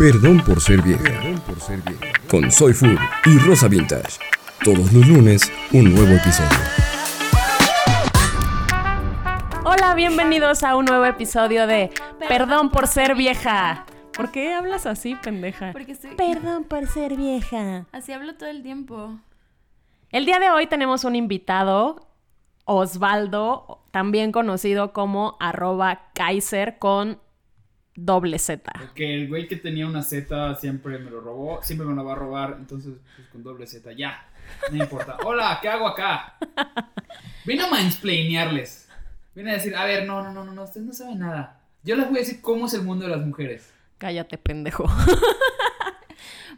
Perdón por ser vieja. Con Soy Food y Rosa Vintage. Todos los lunes, un nuevo episodio. Hola, bienvenidos a un nuevo episodio de Perdón por ser vieja. ¿Por qué hablas así, pendeja? Porque estoy... Perdón por ser vieja. Así hablo todo el tiempo. El día de hoy tenemos un invitado, Osvaldo, también conocido como arroba Kaiser con doble Z. Porque el güey que tenía una Z siempre me lo robó, siempre me lo va a robar, entonces pues con doble Z, ya, no importa. Hola, ¿qué hago acá? Vine a mansplainearles. Vine a decir, a ver, no, no, no, no, no, ustedes no saben nada. Yo les voy a decir cómo es el mundo de las mujeres. Cállate, pendejo.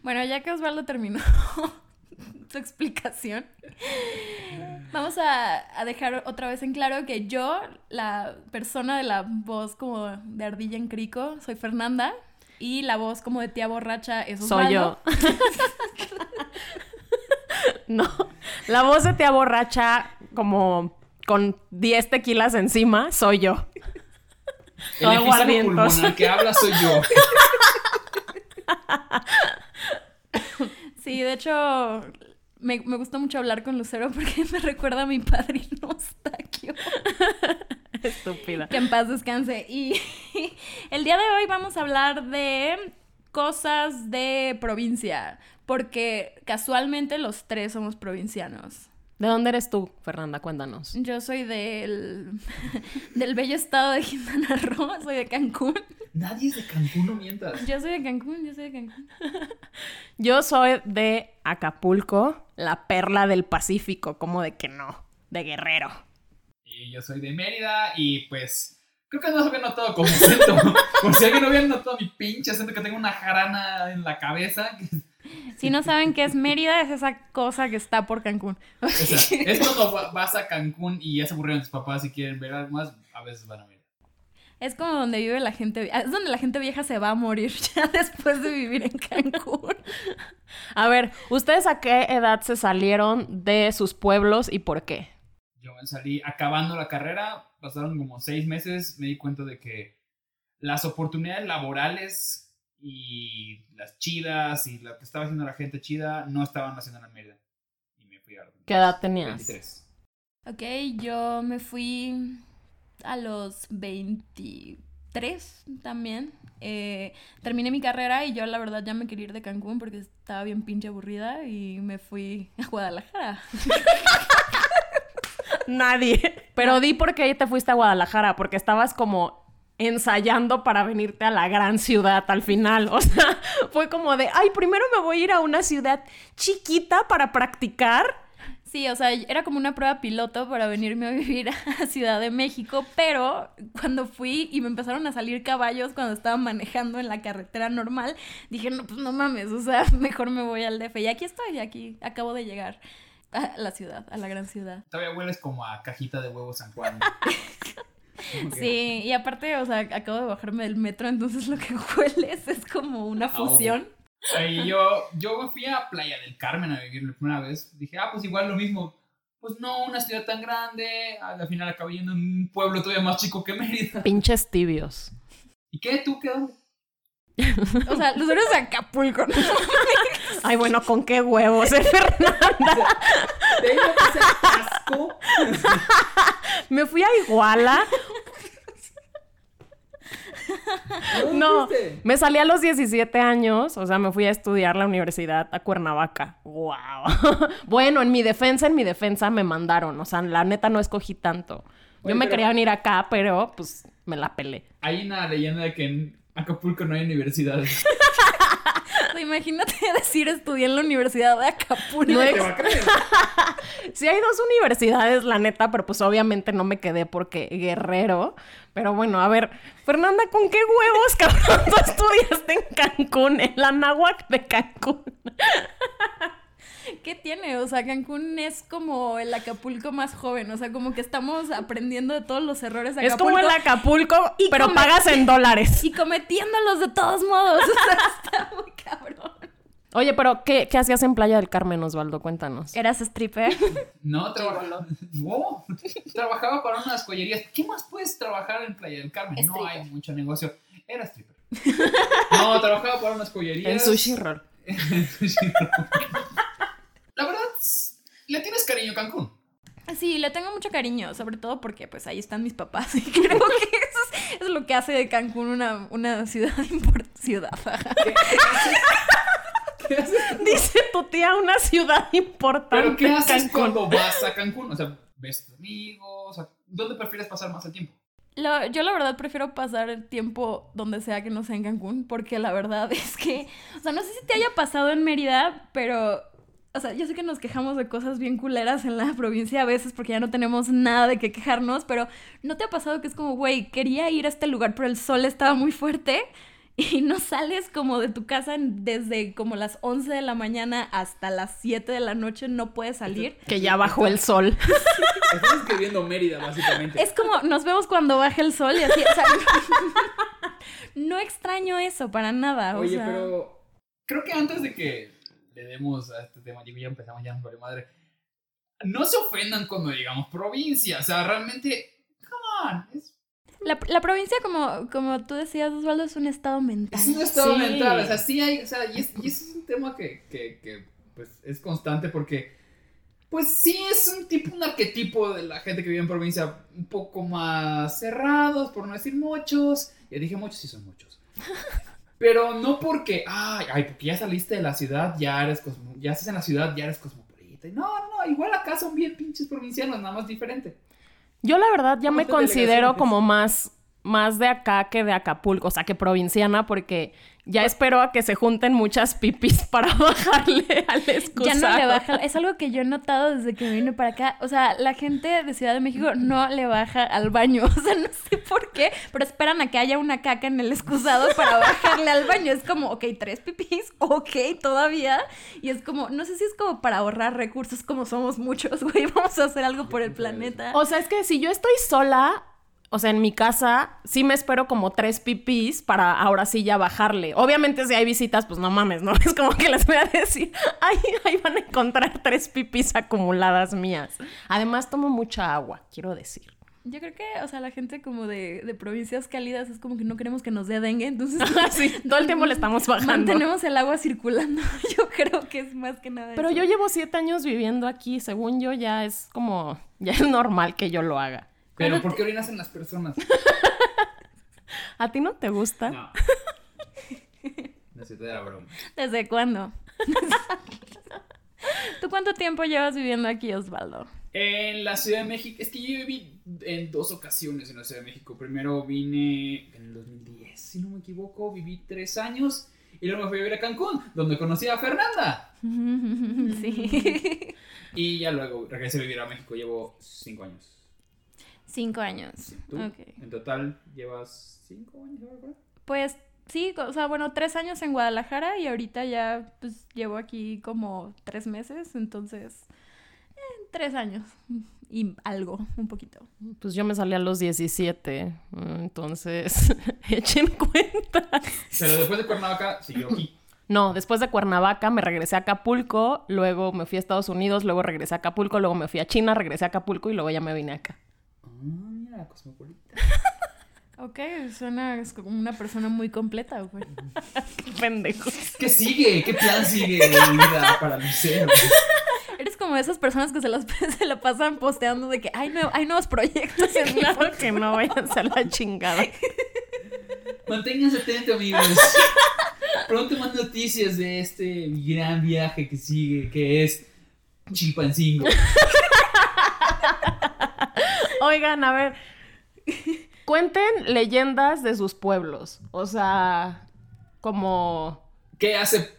Bueno, ya que Osvaldo terminó su explicación, vamos a, a dejar otra vez en claro que yo, la persona de la voz como de ardilla en crico, soy Fernanda. Y la voz como de tía borracha es Soy yo. Osvaldo. no, la voz de tía borracha como con 10 tequilas encima, soy yo. El aguardientos. pulmonar que habla soy yo. Sí, de hecho, me, me gusta mucho hablar con Lucero porque me recuerda a mi padrino Eustaquio. Estúpida. Que en paz descanse. Y el día de hoy vamos a hablar de cosas de provincia, porque casualmente los tres somos provincianos. ¿De dónde eres tú, Fernanda? Cuéntanos. Yo soy del, del bello estado de Quintana Roo, soy de Cancún. Nadie es de Cancún, no mientas. Yo soy de Cancún, yo soy de Cancún. Yo soy de Acapulco, la perla del Pacífico, como de que no, de guerrero. Y yo soy de Mérida y pues creo que no se había notado como acento. Por si alguien no había notado mi pinche acento que tengo una jarana en la cabeza. Si no saben qué es Mérida, es esa cosa que está por Cancún. O sea, es cuando va- vas a Cancún y ya se aburrieron tus papás y quieren ver algo más, a veces van a ver. Es como donde vive la gente, es donde la gente vieja se va a morir ya después de vivir en Cancún. A ver, ¿ustedes a qué edad se salieron de sus pueblos y por qué? Yo salí acabando la carrera, pasaron como seis meses, me di cuenta de que las oportunidades laborales y las chidas y lo que estaba haciendo la gente chida no estaban haciendo en la Mérida. Y me fui a ¿Qué edad tenías? 23. Ok, yo me fui a los 23 también. Eh, terminé mi carrera y yo la verdad ya me quería ir de Cancún porque estaba bien pinche aburrida y me fui a Guadalajara. Nadie. Pero di por qué te fuiste a Guadalajara, porque estabas como ensayando para venirte a la gran ciudad al final. O sea, fue como de, ay, primero me voy a ir a una ciudad chiquita para practicar. Sí, o sea, era como una prueba piloto para venirme a vivir a Ciudad de México, pero cuando fui y me empezaron a salir caballos cuando estaba manejando en la carretera normal, dije, no, pues no mames, o sea, mejor me voy al DF. Y aquí estoy, aquí acabo de llegar a la ciudad, a la gran ciudad. Todavía hueles como a cajita de huevos San Juan. Sí, y aparte, o sea, acabo de bajarme del metro, entonces lo que hueles es como una fusión. Y yo, yo me fui a Playa del Carmen a vivir la primera vez. Dije, ah, pues igual lo mismo. Pues no, una ciudad tan grande. Al final acabé yendo en un pueblo todavía más chico que Mérida. Pinches tibios. ¿Y qué? ¿Tú qué? dónde? O sea, los eres de Acapulco, ¿no? Ay, bueno, con qué huevos, eh, Fernanda. Tengo que ser asco. Me fui a Iguala. No, me salí a los 17 años, o sea, me fui a estudiar la universidad a Cuernavaca. ¡Wow! bueno, en mi defensa, en mi defensa me mandaron, o sea, la neta no escogí tanto. Yo me pero- quería venir acá, pero pues me la pelé. Hay una leyenda de que en Acapulco no hay universidades. Imagínate decir estudié en la Universidad de Acapulco. No Te va a creer. Sí hay dos universidades, la neta, pero pues obviamente no me quedé porque guerrero. Pero bueno, a ver, Fernanda, ¿con qué huevos, cabrón, tú estudiaste en Cancún, en la náhuac de Cancún? ¿Qué tiene? O sea, Cancún es como el Acapulco más joven. O sea, como que estamos aprendiendo de todos los errores de Es Acapulco. como el Acapulco, Y pero pagas en dólares. Y cometiéndolos de todos modos. O sea, está muy cabrón. Oye, pero ¿qué, qué hacías en Playa del Carmen, Osvaldo? Cuéntanos. ¿Eras stripper? No, trabajaba. No, trabajaba para unas joyerías. ¿Qué más puedes trabajar en Playa del Carmen? No hay mucho negocio. Era stripper. No, trabajaba para unas joyerías. En sushi roll. En sushi roll. La verdad, le tienes cariño a Cancún. Sí, le tengo mucho cariño, sobre todo porque pues ahí están mis papás y creo que eso es, es lo que hace de Cancún una, una ciudad importante. Ciudad. Dice tu tía una ciudad importante. ¿Pero qué haces Cancún. cuando vas a Cancún? O sea, ves tus amigos. O sea, ¿dónde prefieres pasar más el tiempo? Yo la verdad prefiero pasar el tiempo donde sea que no sea en Cancún, porque la verdad es que, o sea, no sé si te haya pasado en Mérida, pero, o sea, yo sé que nos quejamos de cosas bien culeras en la provincia a veces porque ya no tenemos nada de qué quejarnos, pero ¿no te ha pasado que es como, güey, quería ir a este lugar, pero el sol estaba muy fuerte? Y no sales como de tu casa desde como las 11 de la mañana hasta las 7 de la noche, no puedes salir. Que ya bajó el sol. Estás escribiendo Mérida, básicamente. Es como, nos vemos cuando baje el sol y así, o sea, no extraño eso para nada, o Oye, sea, pero creo que antes de que le demos a este tema, digo, ya empezamos, ya nos vale madre. No se ofendan cuando digamos provincia. O sea, realmente, come on. Es, la, la provincia, como, como tú decías, Osvaldo, es un estado mental. es un estado Sí. mental. O sea, sí hay. O sea, y, es, y es un tema que, que, que, pues, es constante porque. Pues sí, es un tipo, un arquetipo de la gente que vive en provincia un poco más cerrados, por no decir muchos. Ya dije muchos, sí son muchos. Pero no porque, ay, ay, porque ya saliste de la ciudad, ya eres cosmo, ya estás en la ciudad, ya eres cosmopolita. No, no, igual acá son bien pinches provincianos, nada más diferente. Yo la verdad ya ¿Cómo me considero como más, más de acá que de Acapulco, o sea, que provinciana, porque ya espero a que se junten muchas pipis para bajarle al Ya excusado. no le baja, es algo que yo he notado desde que me vine para acá. O sea, la gente de Ciudad de México no le baja al baño. O sea, no sé por qué, pero esperan a que haya una caca en el excusado para bajarle al baño. Es como, ok, tres pipis, ok, todavía. Y es como, no sé si es como para ahorrar recursos, como somos muchos, güey. Vamos a hacer algo por el planeta. O sea, es que si yo estoy sola, o sea, en mi casa, sí me espero como tres pipis para ahora sí ya bajarle. Obviamente, si hay visitas, pues no mames, ¿no? Es como que les voy a decir, ay, ahí van a encontrar tres pipis acumuladas mías. Además, tomo mucha agua, quiero decir. Yo creo que, o sea, la gente como de, de provincias cálidas es como que no queremos que nos dé dengue, entonces sí, todo el tiempo le estamos bajando. mantenemos el agua circulando. Yo creo que es más que nada Pero eso. yo llevo siete años viviendo aquí, según yo ya es como, ya es normal que yo lo haga. Pero ¿por qué orinas en las personas? ¿A ti no te gusta? No. No se te da broma. ¿Desde cuándo? ¿Tú cuánto tiempo llevas viviendo aquí, Osvaldo? En la Ciudad de México, es que yo viví en dos ocasiones en la Ciudad de México. Primero vine en el 2010, si no me equivoco, viví tres años y luego me fui a vivir a Cancún, donde conocí a Fernanda. Sí. Y ya luego regresé a vivir a México, llevo cinco años. Cinco años. Sí, ¿Tú? Ok. En total llevas cinco años. Pues sí, o sea, bueno, tres años en Guadalajara y ahorita ya pues llevo aquí como tres meses, entonces eh, tres años y algo, un poquito. Pues yo me salí a los 17, entonces echen cuentas. Pero después de Cuernavaca, siguió aquí. No, después de Cuernavaca me regresé a Acapulco, luego me fui a Estados Unidos, luego regresé a Acapulco, luego me fui a China, regresé a Acapulco y luego ya me vine acá. Mira, cosmopolita. Ok, suena es como una persona muy completa, güey. Qué pendejos. ¿Qué sigue? ¿Qué plan sigue de vida para Lucero? Eres como esas personas que se, las, se la pasan posteando de que hay, nue- hay nuevos proyectos en mi Claro que no váyanse a la chingada. Manténganse atentos, amigos. Pronto más noticias de este gran viaje que sigue, que es Chilpancingo. Oigan, a ver, cuenten leyendas de sus pueblos. O sea, como... ¿Qué hace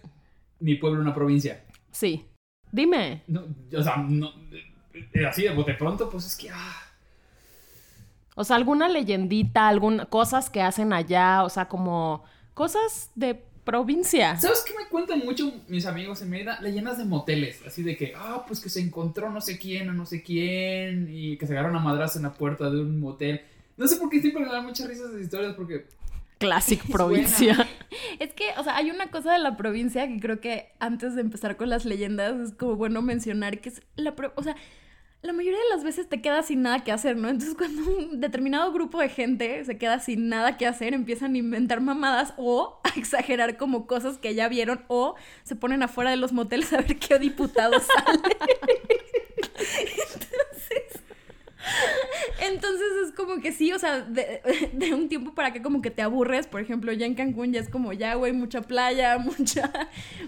mi pueblo una provincia? Sí. Dime. No, o sea, no, eh, así de bote pronto, pues es que... ah, O sea, alguna leyendita, alguna cosas que hacen allá, o sea, como cosas de provincia. ¿Sabes qué me cuentan mucho mis amigos en Mérida? Leyendas de moteles, así de que, ah, pues que se encontró no sé quién o no sé quién y que se agarraron a madras en la puerta de un motel. No sé por qué siempre me dan muchas risas esas historias porque Classic provincia. Es que, o sea, hay una cosa de la provincia que creo que antes de empezar con las leyendas es como bueno mencionar que es la pro- o sea, la mayoría de las veces te quedas sin nada que hacer, ¿no? Entonces cuando un determinado grupo de gente se queda sin nada que hacer, empiezan a inventar mamadas o a exagerar como cosas que ya vieron o se ponen afuera de los moteles a ver qué diputado sale. Entonces es como que sí, o sea, de, de, un tiempo para que como que te aburres, por ejemplo, ya en Cancún ya es como ya, güey, mucha playa, mucha,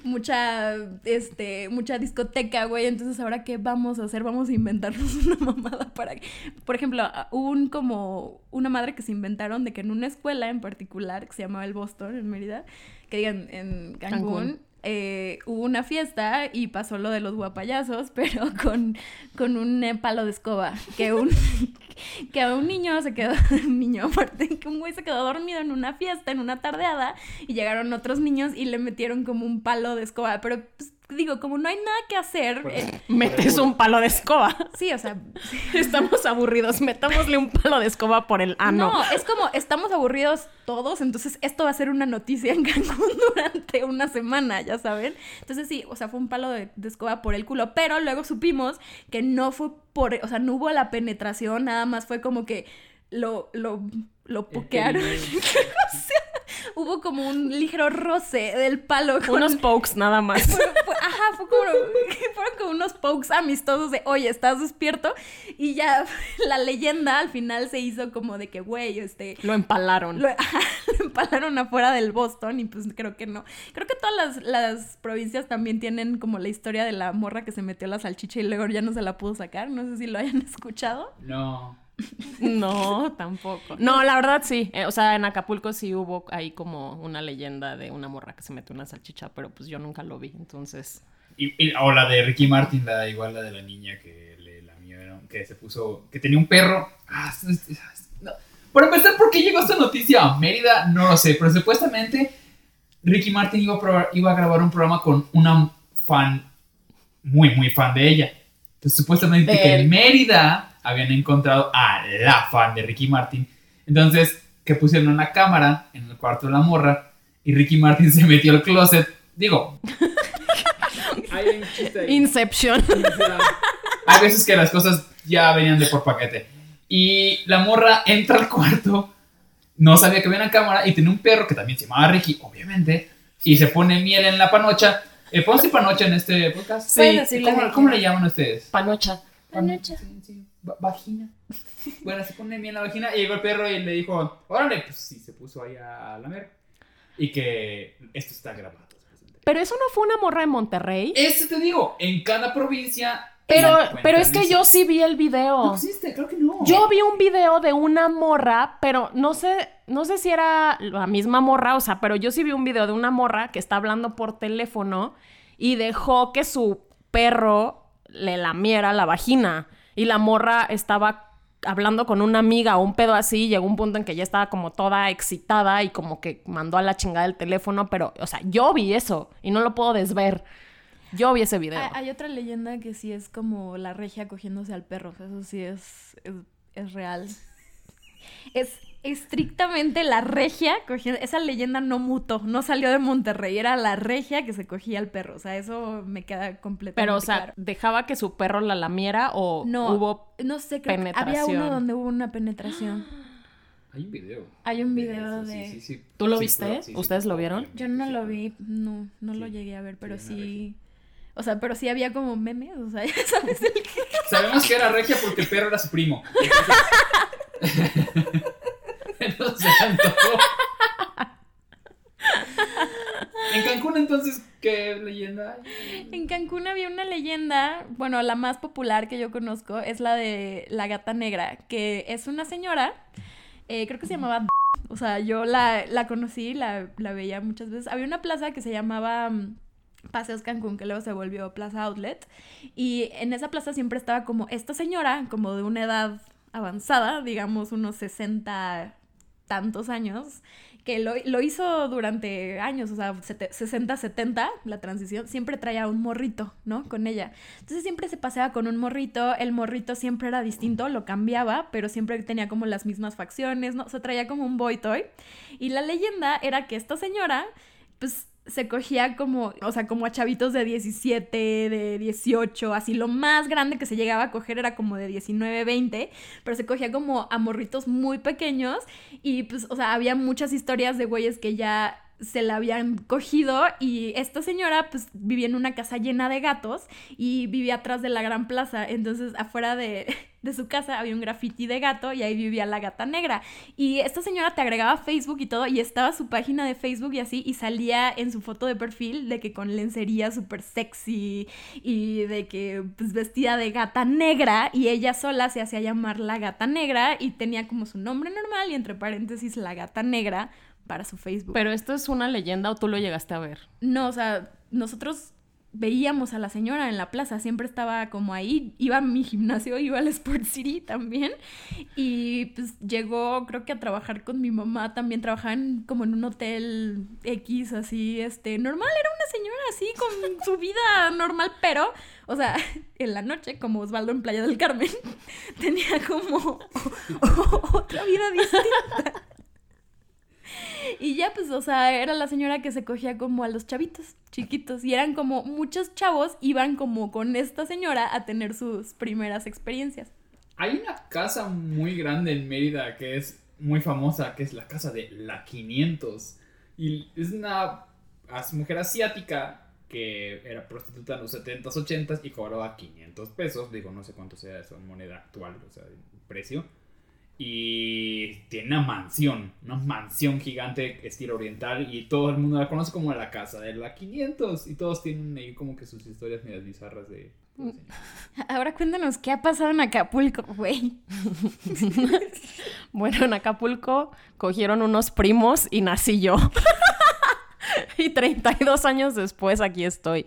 mucha, este, mucha discoteca, güey, entonces ahora qué vamos a hacer, vamos a inventarnos una mamada para que, por ejemplo, un como, una madre que se inventaron de que en una escuela en particular, que se llamaba el Boston, en Mérida, que digan en Cancún eh, hubo una fiesta y pasó lo de los guapayazos, pero con, con un eh, palo de escoba. Que un, que un niño se quedó, un niño aparte, que un güey se quedó dormido en una fiesta, en una tardeada, y llegaron otros niños y le metieron como un palo de escoba. Pero pues, digo, como no hay nada que hacer. Eh, metes un palo de escoba. Sí, o sea. Estamos aburridos, metámosle un palo de escoba por el ano. No, es como estamos aburridos todos, entonces esto va a ser una noticia en Cancún durante una semana, ya saben. Entonces sí, o sea, fue un palo de, escoba por el culo, pero luego supimos que no fue por, o sea, no hubo la penetración, nada más fue como que lo, lo, lo pokearon. o sea, hubo como un ligero roce del palo. Con... Unos pokes nada más. ajá, fue como, fueron como unos pokes amistosos de, oye, ¿estás despierto? Y ya la leyenda al final se hizo como de que, güey, este... Lo empalaron. Lo, empalaron afuera del Boston y pues creo que no. Creo que todas las, las provincias también tienen como la historia de la morra que se metió la salchicha y luego ya no se la pudo sacar. No sé si lo hayan escuchado. No. No, tampoco. No, la verdad sí. Eh, o sea, en Acapulco sí hubo ahí como una leyenda de una morra que se metió una salchicha, pero pues yo nunca lo vi, entonces. Y, o la de Ricky Martin, la igual la de la niña que le lamieron, que se puso, que tenía un perro. Ah, no. Por empezar, ¿por qué llegó esta noticia a Mérida? No lo sé, pero supuestamente Ricky Martin iba a, iba a grabar un programa con una fan muy, muy fan de ella. Entonces, supuestamente que en Mérida habían encontrado a la fan de Ricky Martin. Entonces, que pusieron una cámara en el cuarto de la morra y Ricky Martin se metió al closet. Digo. hay un chiste Inception. Hay veces que las cosas ya venían de por paquete. Y la morra entra al cuarto, no sabía que había una cámara y tenía un perro que también se llamaba Ricky, obviamente, y se pone miel en la panocha. Eh, ¿Podemos decir panocha en este podcast? Sí. ¿Cómo, ¿Cómo, le llaman ustedes? Panocha. Panocha vagina. bueno, se pone bien la vagina y llegó el perro y le dijo, órale, pues sí, se puso ahí a lamer. Y que esto está grabado. Pero eso no fue una morra en Monterrey. Eso te digo, en cada provincia. Pero, pero es que yo sí vi el video. No existe, creo que no. Yo vi un video de una morra, pero no sé, no sé si era la misma morra, o sea, pero yo sí vi un video de una morra que está hablando por teléfono y dejó que su perro le lamiera la vagina. Y la morra estaba hablando con una amiga o un pedo así, llegó un punto en que ya estaba como toda excitada y como que mandó a la chingada el teléfono, pero, o sea, yo vi eso y no lo puedo desver. Yo vi ese video. Hay, otra leyenda que sí es como la regia cogiéndose al perro, eso sí es, es, es real. Es, estrictamente la regia cogiendo. Esa leyenda no mutó, no salió de Monterrey, era la regia que se cogía al perro. O sea, eso me queda completamente. Pero, o sea, ¿dejaba que su perro la lamiera o no, hubo no sé, creo penetración? había uno donde hubo una penetración. Hay un video. Hay un video de. Sí, sí, ¿Tú lo viste? ¿Ustedes lo vieron? Yo no lo vi, no, no lo llegué a ver, pero sí. O sea, pero sí había como memes, o sea, ya sabes el que... Sabemos que era regia porque el perro era su primo. En Cancún entonces, ¿qué leyenda En Cancún había una leyenda, bueno, la más popular que yo conozco es la de la gata negra, que es una señora, eh, creo que se llamaba... O sea, yo la, la conocí, la, la, veía muchas veces. Había una plaza que se llamaba mm, Paseos Cancún, que luego se volvió Plaza Outlet. Y en esa plaza siempre estaba como esta señora, como de una edad avanzada, digamos unos 60 tantos años, que lo, hizo durante años, o sea, 60, 70, la transición, siempre traía un morrito, ¿no? Con ella. Entonces siempre se paseaba con un morrito, el morrito siempre era distinto, lo cambiaba, pero siempre tenía como las mismas facciones, ¿no? O sea, traía como un boy toy. Y la leyenda era que esta señora, pues se cogía como, o sea, como a chavitos de 17, de 18, así lo más grande que se llegaba a coger era como de 19, 20, pero se cogía como a morritos muy pequeños y pues, o sea, había muchas historias de güeyes que ya se la habían cogido y esta señora pues vivía en una casa llena de gatos y vivía atrás de la gran plaza, entonces afuera de, de su casa había un graffiti de gato y ahí vivía la gata negra. Y esta señora te agregaba Facebook y todo y estaba su página de Facebook y así y salía en su foto de perfil de que con lencería súper sexy y de que pues vestida de gata negra y ella sola se hacía llamar la gata negra y tenía como su nombre normal y entre paréntesis la gata negra para su Facebook. Pero esto es una leyenda o tú lo llegaste a ver. No, o sea, nosotros veíamos a la señora en la plaza, siempre estaba como ahí, iba a mi gimnasio, iba al Sport City también y pues llegó creo que a trabajar con mi mamá, también trabajaba como en un hotel X así, este, normal, era una señora así con su vida normal, pero, o sea, en la noche, como Osvaldo en Playa del Carmen, tenía como otra vida distinta. Y ya, pues, o sea, era la señora que se cogía como a los chavitos chiquitos. Y eran como muchos chavos iban como con esta señora a tener sus primeras experiencias. Hay una casa muy grande en Mérida que es muy famosa, que es la casa de la 500. Y es una mujer asiática que era prostituta en los 70s, 80s y cobraba 500 pesos. Digo, no sé cuánto sea en moneda actual, o sea, el precio y tiene una mansión, una mansión gigante estilo oriental y todo el mundo la conoce como la casa de la 500 y todos tienen ahí como que sus historias medias bizarras de... Ahora cuéntanos qué ha pasado en Acapulco, güey. bueno, en Acapulco cogieron unos primos y nací yo. y 32 años después aquí estoy.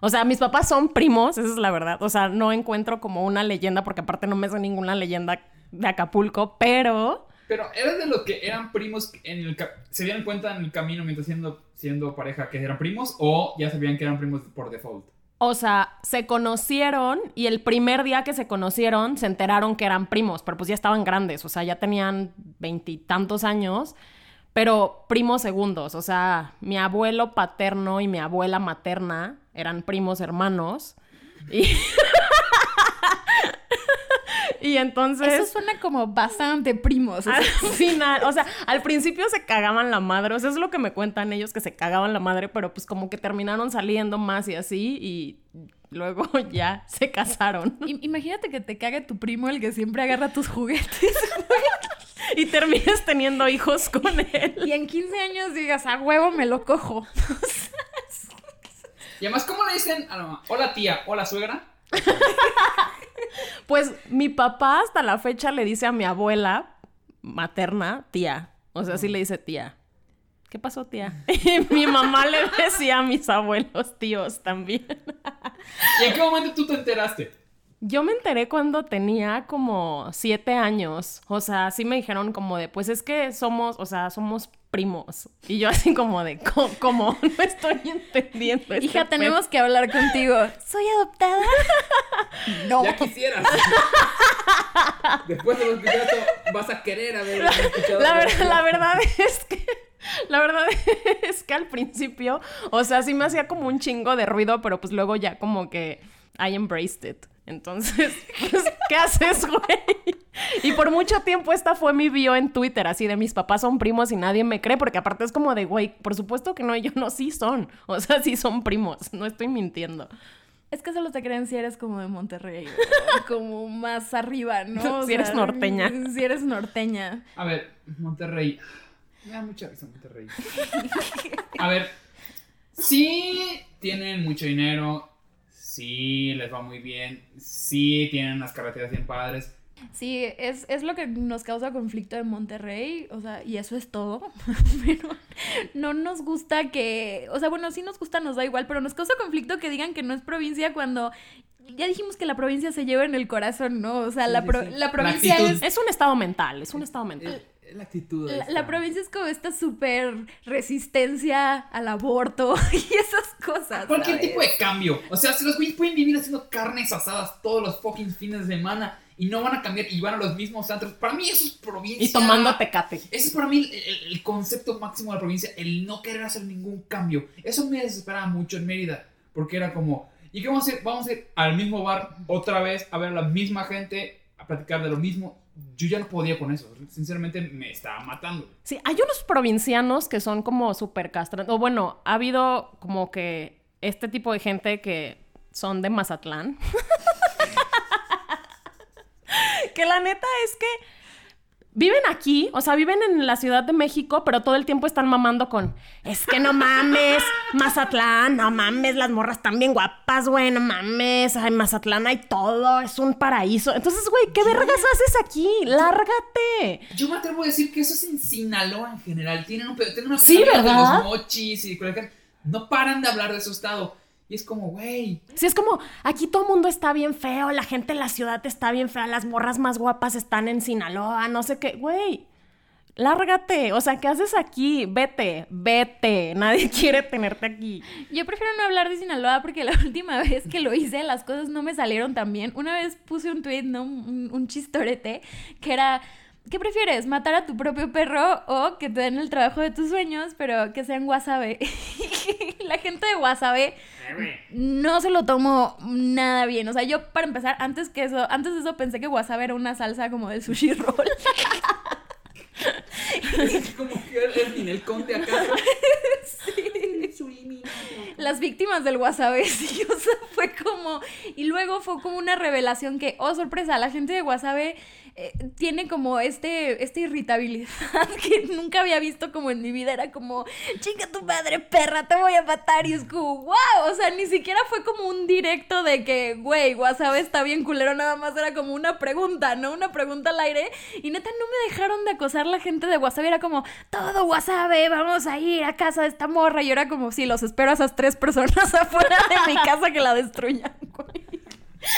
O sea, mis papás son primos, esa es la verdad. O sea, no encuentro como una leyenda, porque aparte no me sé ninguna leyenda de Acapulco, pero... Pero eran de los que eran primos en el se dieron cuenta en el camino mientras siendo, siendo pareja que eran primos o ya sabían que eran primos por default. O sea, se conocieron y el primer día que se conocieron se enteraron que eran primos, pero pues ya estaban grandes, o sea, ya tenían veintitantos años, pero primos segundos, o sea, mi abuelo paterno y mi abuela materna eran primos hermanos. Y Y entonces. Eso suena como bastante primos. Al final, o sea, al principio se cagaban la madre. O sea, es lo que me cuentan ellos que se cagaban la madre, pero pues como que terminaron saliendo más y así. Y luego ya se casaron. Imagínate que te cague tu primo el que siempre agarra tus juguetes. y termines teniendo hijos con él. Y en 15 años digas, a huevo me lo cojo. y además, ¿cómo le dicen? Hola tía, hola suegra. Pues mi papá hasta la fecha le dice a mi abuela materna, tía. O sea, sí le dice tía. ¿Qué pasó, tía? Y mi mamá le decía a mis abuelos tíos también. ¿Y en qué momento tú te enteraste? Yo me enteré cuando tenía como siete años. O sea, sí me dijeron como de, pues es que somos, o sea, somos primos. Y yo así como de, ¿cómo? No estoy entendiendo. Este Hija, tenemos que hablar contigo. ¿Soy adoptada? no. Ya quisieras. Después de los videos vas a querer haber escuchado. La, verdad, la verdad es que... La verdad es que al principio, o sea, sí me hacía como un chingo de ruido, pero pues luego ya como que I embraced it. Entonces, pues, ¿qué haces, güey? Y por mucho tiempo esta fue mi bio en Twitter, así de mis papás son primos y nadie me cree, porque aparte es como de, güey, por supuesto que no, yo no, sí son. O sea, sí son primos, no estoy mintiendo. Es que solo te creen si eres como de Monterrey, como más arriba, ¿no? si eres norteña. Si eres norteña. A ver, Monterrey. Me da mucha risa Monterrey. A ver, sí tienen mucho dinero, sí les va muy bien, sí tienen unas carreteras bien padres, Sí, es, es, lo que nos causa conflicto en Monterrey, o sea, y eso es todo, pero no nos gusta que, o sea, bueno, sí nos gusta, nos da igual, pero nos causa conflicto que digan que no es provincia cuando ya dijimos que la provincia se lleva en el corazón, ¿no? O sea, la, la, provincia es... Es un estado mental, es un estado mental. La actitud. La, la provincia es como esta súper resistencia al aborto y esas cosas. Cualquier ¿sabes? tipo de cambio. O sea, si los güeyes pueden vivir haciendo carnes asadas todos los fucking fines de semana y no van a cambiar y van a los mismos antros. Para mí eso es provincia. Y tomando tecate. Ese es para mí el, el- el concepto máximo de la provincia, el no querer hacer ningún cambio. Eso me desesperaba mucho en Mérida, porque era como, ¿y qué vamos a hacer? Vamos a ir al mismo bar otra vez a ver a la misma gente, a platicar de lo mismo. Yo ya no podía con eso, sinceramente me estaba matando. Sí, hay unos provincianos que son como súper castrantes. O bueno, ha habido como que este tipo de gente que son de Mazatlán. que la neta es que viven aquí, o sea, viven en la Ciudad de México, pero todo el tiempo están mamando con, es que no mames, Mazatlán, no mames, las morras están bien guapas, güey, no mames, ay, Mazatlán hay todo, es un paraíso. Entonces, güey, ¿qué vergas haces aquí? Lárgate. Yo me atrevo a decir que eso es en Sinaloa en general. Tienen, un, tienen una Sí, de los mochis y cualquier... No paran de hablar de su estado. Y es como, güey, Sí, es como, aquí todo el mundo está bien feo, la gente en la ciudad está bien fea, las morras más guapas están en Sinaloa, no sé qué. Güey, lárgate. O sea, ¿qué haces aquí? Vete, vete. Nadie quiere tenerte aquí. Yo prefiero no hablar de Sinaloa porque la última vez que lo hice las cosas no me salieron tan bien. Una vez puse un tweet, ¿no? Un, un chistorete que era... ¿Qué prefieres? ¿Matar a tu propio perro o que te den el trabajo de tus sueños, pero que sean wasabe? la gente de wasabe no se lo tomo nada bien. O sea, yo para empezar, antes que eso, antes de eso pensé que wasabe era una salsa como de sushi roll. como que el Ninel Conde acá. las víctimas del wasabi, sí, o sea, fue como... Y luego fue como una revelación que, oh, sorpresa, la gente de wasabi eh, tiene como este, esta irritabilidad que nunca había visto como en mi vida. Era como, chinga tu madre, perra, te voy a matar. Y es como, wow, o sea, ni siquiera fue como un directo de que, güey, wasabi está bien culero, nada más era como una pregunta, ¿no? Una pregunta al aire. Y neta, no me dejaron de acosar la gente de wasabi. Era como, todo wasabi, vamos a ir a casa de esta morra. Y era como, sí, los espero a esas tres personas afuera de mi casa que la destruyan, güey.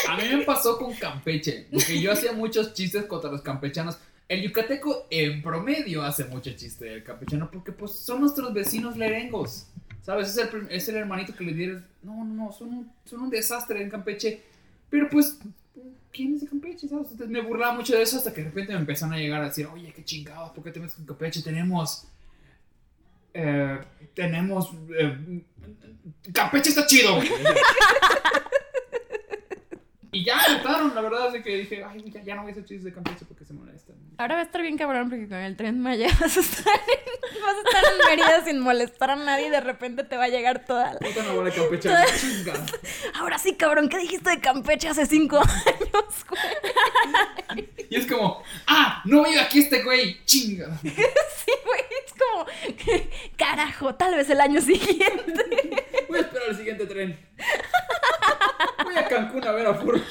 A mí me pasó con Campeche, porque yo hacía muchos chistes contra los campechanos. El yucateco en promedio hace mucho chiste del campechano porque pues son nuestros vecinos lerengos. ¿Sabes? Es el, es el hermanito que le dieron. No, no, no, son un, son un desastre en Campeche. Pero pues, ¿quién es de Campeche? ¿Sabes? Me burlaba mucho de eso hasta que de repente me empezaron a llegar a decir, oye, qué chingados, ¿por qué te metes con Campeche? Tenemos. eh, tenemos. eh, Campeche está chido. Y ya aceptaron, la verdad, así que dije, ay, ya, ya no voy a hacer chistes de Campeche porque se molestan. Ahora va a estar bien cabrón porque con el tren Maya vas a estar en, vas a estar en Mérida sin molestar a nadie y de repente te va a llegar toda la... Puta no Campeche, chinga. Ahora sí, cabrón, ¿qué dijiste de Campeche hace cinco años, güey? Y es como, ah, no vive aquí este güey, chinga. Sí, güey, es como, carajo, tal vez el año siguiente. Voy a esperar el siguiente tren. Voy a Cancún a ver a Fur.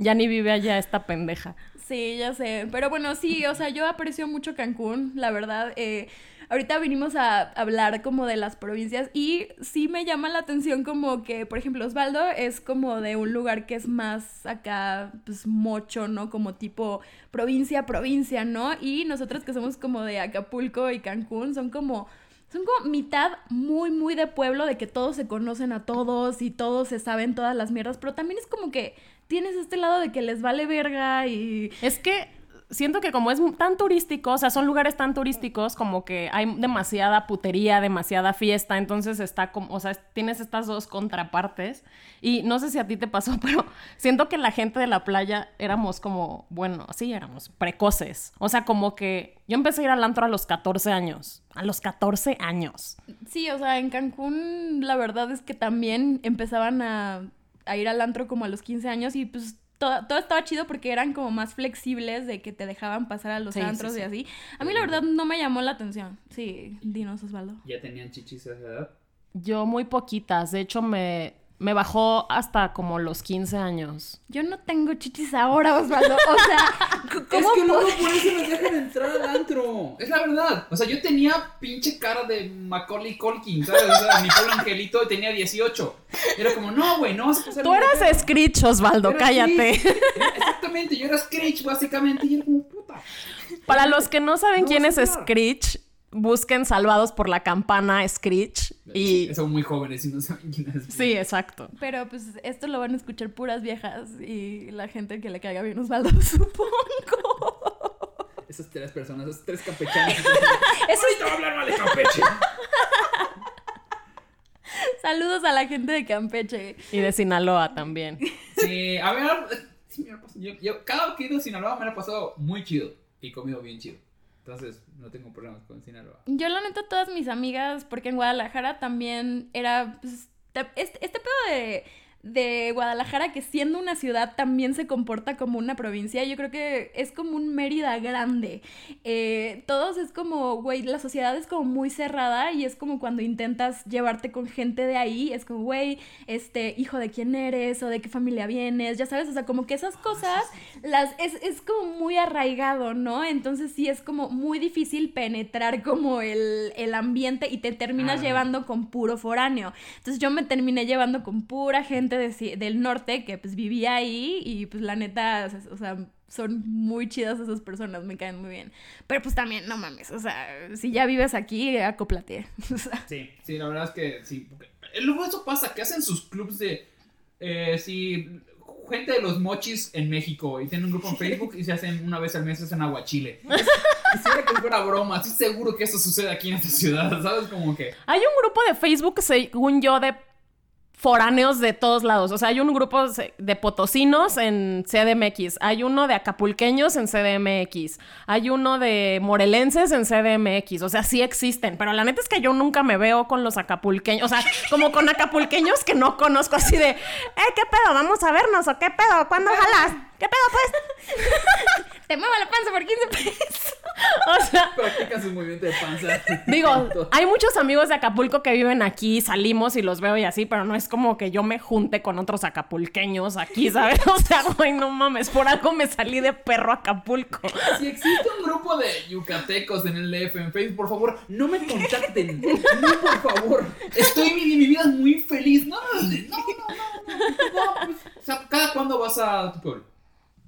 Ya ni vive allá esta pendeja. Sí, ya sé. Pero bueno, sí, o sea, yo aprecio mucho Cancún, la verdad. Eh, ahorita vinimos a hablar como de las provincias y sí me llama la atención como que, por ejemplo, Osvaldo es como de un lugar que es más acá, pues mocho, ¿no? Como tipo provincia, provincia, ¿no? Y nosotros que somos como de Acapulco y Cancún son como... Son como mitad muy, muy de pueblo, de que todos se conocen a todos y todos se saben todas las mierdas, pero también es como que tienes este lado de que les vale verga y Es que siento que como es tan turístico, o sea, son lugares tan turísticos como que hay demasiada putería, demasiada fiesta, entonces está como, o sea, tienes estas dos contrapartes y no sé si a ti te pasó, pero siento que la gente de la playa éramos como, bueno, sí, éramos precoces, o sea, como que yo empecé a ir al antro a los 14 años, a los 14 años. Sí, o sea, en Cancún la verdad es que también empezaban a, a ir al antro como a los 15 años y pues todo, todo estaba chido porque eran como más flexibles de que te dejaban pasar a los Sí, sí, antros sí. y así. A mí la verdad no me llamó la atención. Sí, dinos Osvaldo. Ya tenían chichis a esa edad. Yo muy poquitas, de hecho me, me bajó hasta como los 15 años. Yo no tengo chichis ahora, Osvaldo. O sea, ¿cómo es que puedo- luego por eso nos dejan entrar al antro. Es la verdad. O sea, yo tenía pinche cara de Macaulay Culkin, ¿sabes? O sea, mi pobre angelito tenía 18. Era como, no, güey, no vas a pasar Tú eras Screech, Osvaldo, Era cállate. Screech. Exactamente, yo era Screech, básicamente. Y era como, puta. Para los que no saben No, quién es. Screech, busquen Salvados por la Campana Screech. Y Son muy jóvenes y no saben quién es. sí, exacto. Pero pues esto lo van a escuchar puras viejas y la gente que le caiga bien Osvaldo, supongo. Esas tres personas, esos tres campechanos. Eso Ahorita va a hablar mal de Campeche. Saludos a la gente de Campeche. Y de Sinaloa también. Sí, a ver, sí, me paso- yo, yo- cada vez que he ido a Sinaloa me la he pasado muy chido y comido bien chido. Entonces, no tengo problemas con Sinaloa. Yo la neta todas mis amigas, porque en Guadalajara también era pues, te- este, este pedo de, de Guadalajara que siendo una ciudad también se comporta como una provincia, yo creo que es como un Mérida grande. Eh, todos es como, güey, la sociedad es como muy cerrada y es como cuando intentas llevarte con gente de ahí, es como, güey, este, hijo de quién eres o de qué familia vienes, ya sabes, o sea, como que esas cosas las es, es como muy arraigado, ¿no? Entonces sí es como muy difícil penetrar como el, el ambiente y te terminas Ah. llevando con puro foráneo. Entonces yo me terminé llevando con pura gente de del norte que pues vivía ahí y pues la neta, o sea, son muy chidas esas personas, me caen muy bien. Pero pues también, no mames, o sea, si ya vives aquí, acóplate. O sea, Sí, sí, la verdad es que sí. eh, Luego eso pasa, que hacen sus clubs de. Eh, sí, gente de los mochis en México y tienen un grupo en Facebook y se hacen una vez al mes, se hacen aguachile. Quisiera que fuera broma, estoy seguro que eso sucede aquí en esta ciudad, ¿sabes? Como que. Hay un grupo de Facebook, según yo, de foráneos de todos lados. O sea, hay un grupo de potosinos en CDMX, hay uno de acapulqueños en CDMX, hay uno de morelenses en CDMX. O sea, sí existen, pero la neta es que yo nunca me veo con los acapulqueños, o sea, como con acapulqueños que no conozco así de, eh, ¿qué pedo? ¿Vamos a vernos o qué pedo? ¿Cuándo jalas? ¿Qué pedo pues? te muevo la panza por 15 pesos. O sea, Practican su movimiento de panza. Digo, hay muchos amigos de Acapulco que viven aquí, salimos y los veo y así, pero no es como que yo me junte con otros acapulqueños aquí, ¿sabes? O sea, güey, no mames, por algo me salí de perro Acapulco. Si existe un grupo de yucatecos en el DF en Facebook, por favor, no me contacten. No, por favor. Estoy mi, mi vida es muy feliz. No, no, no, no, no. no, pues, o sea, ¿cada cuándo vas a tu pueblo?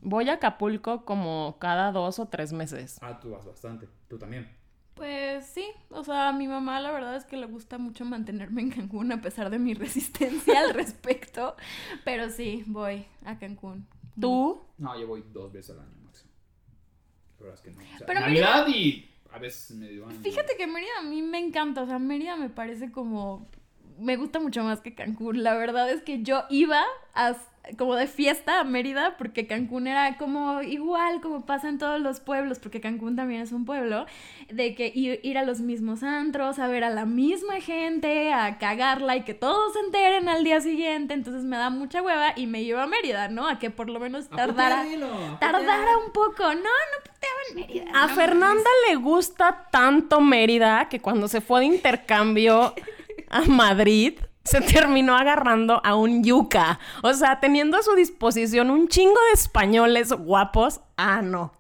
Voy a Acapulco como cada dos o tres meses. Ah, tú vas bastante. Tú también. Pues sí, o sea, a mi mamá la verdad es que le gusta mucho mantenerme en Cancún a pesar de mi resistencia al respecto, pero sí, voy a Cancún. ¿Tú? No, yo voy dos veces al año máximo. La verdad es que no. O sea, Pero Navidad y a veces medio año. Fíjate que Mérida a mí me encanta, o sea, Mérida me parece como... Me gusta mucho más que Cancún. La verdad es que yo iba a, como de fiesta a Mérida porque Cancún era como igual como pasa en todos los pueblos, porque Cancún también es un pueblo, de que ir, ir a los mismos antros, a ver a la misma gente, a cagarla y que todos se enteren al día siguiente. Entonces me da mucha hueva y me llevo a Mérida, ¿no? A que por lo menos tardara, tardara un poco. No, no puteaba en Mérida. A no Fernanda le gusta tanto Mérida que cuando se fue de intercambio a Madrid se terminó agarrando a un yuca. O sea, teniendo a su disposición un chingo de españoles guapos. Ah, no.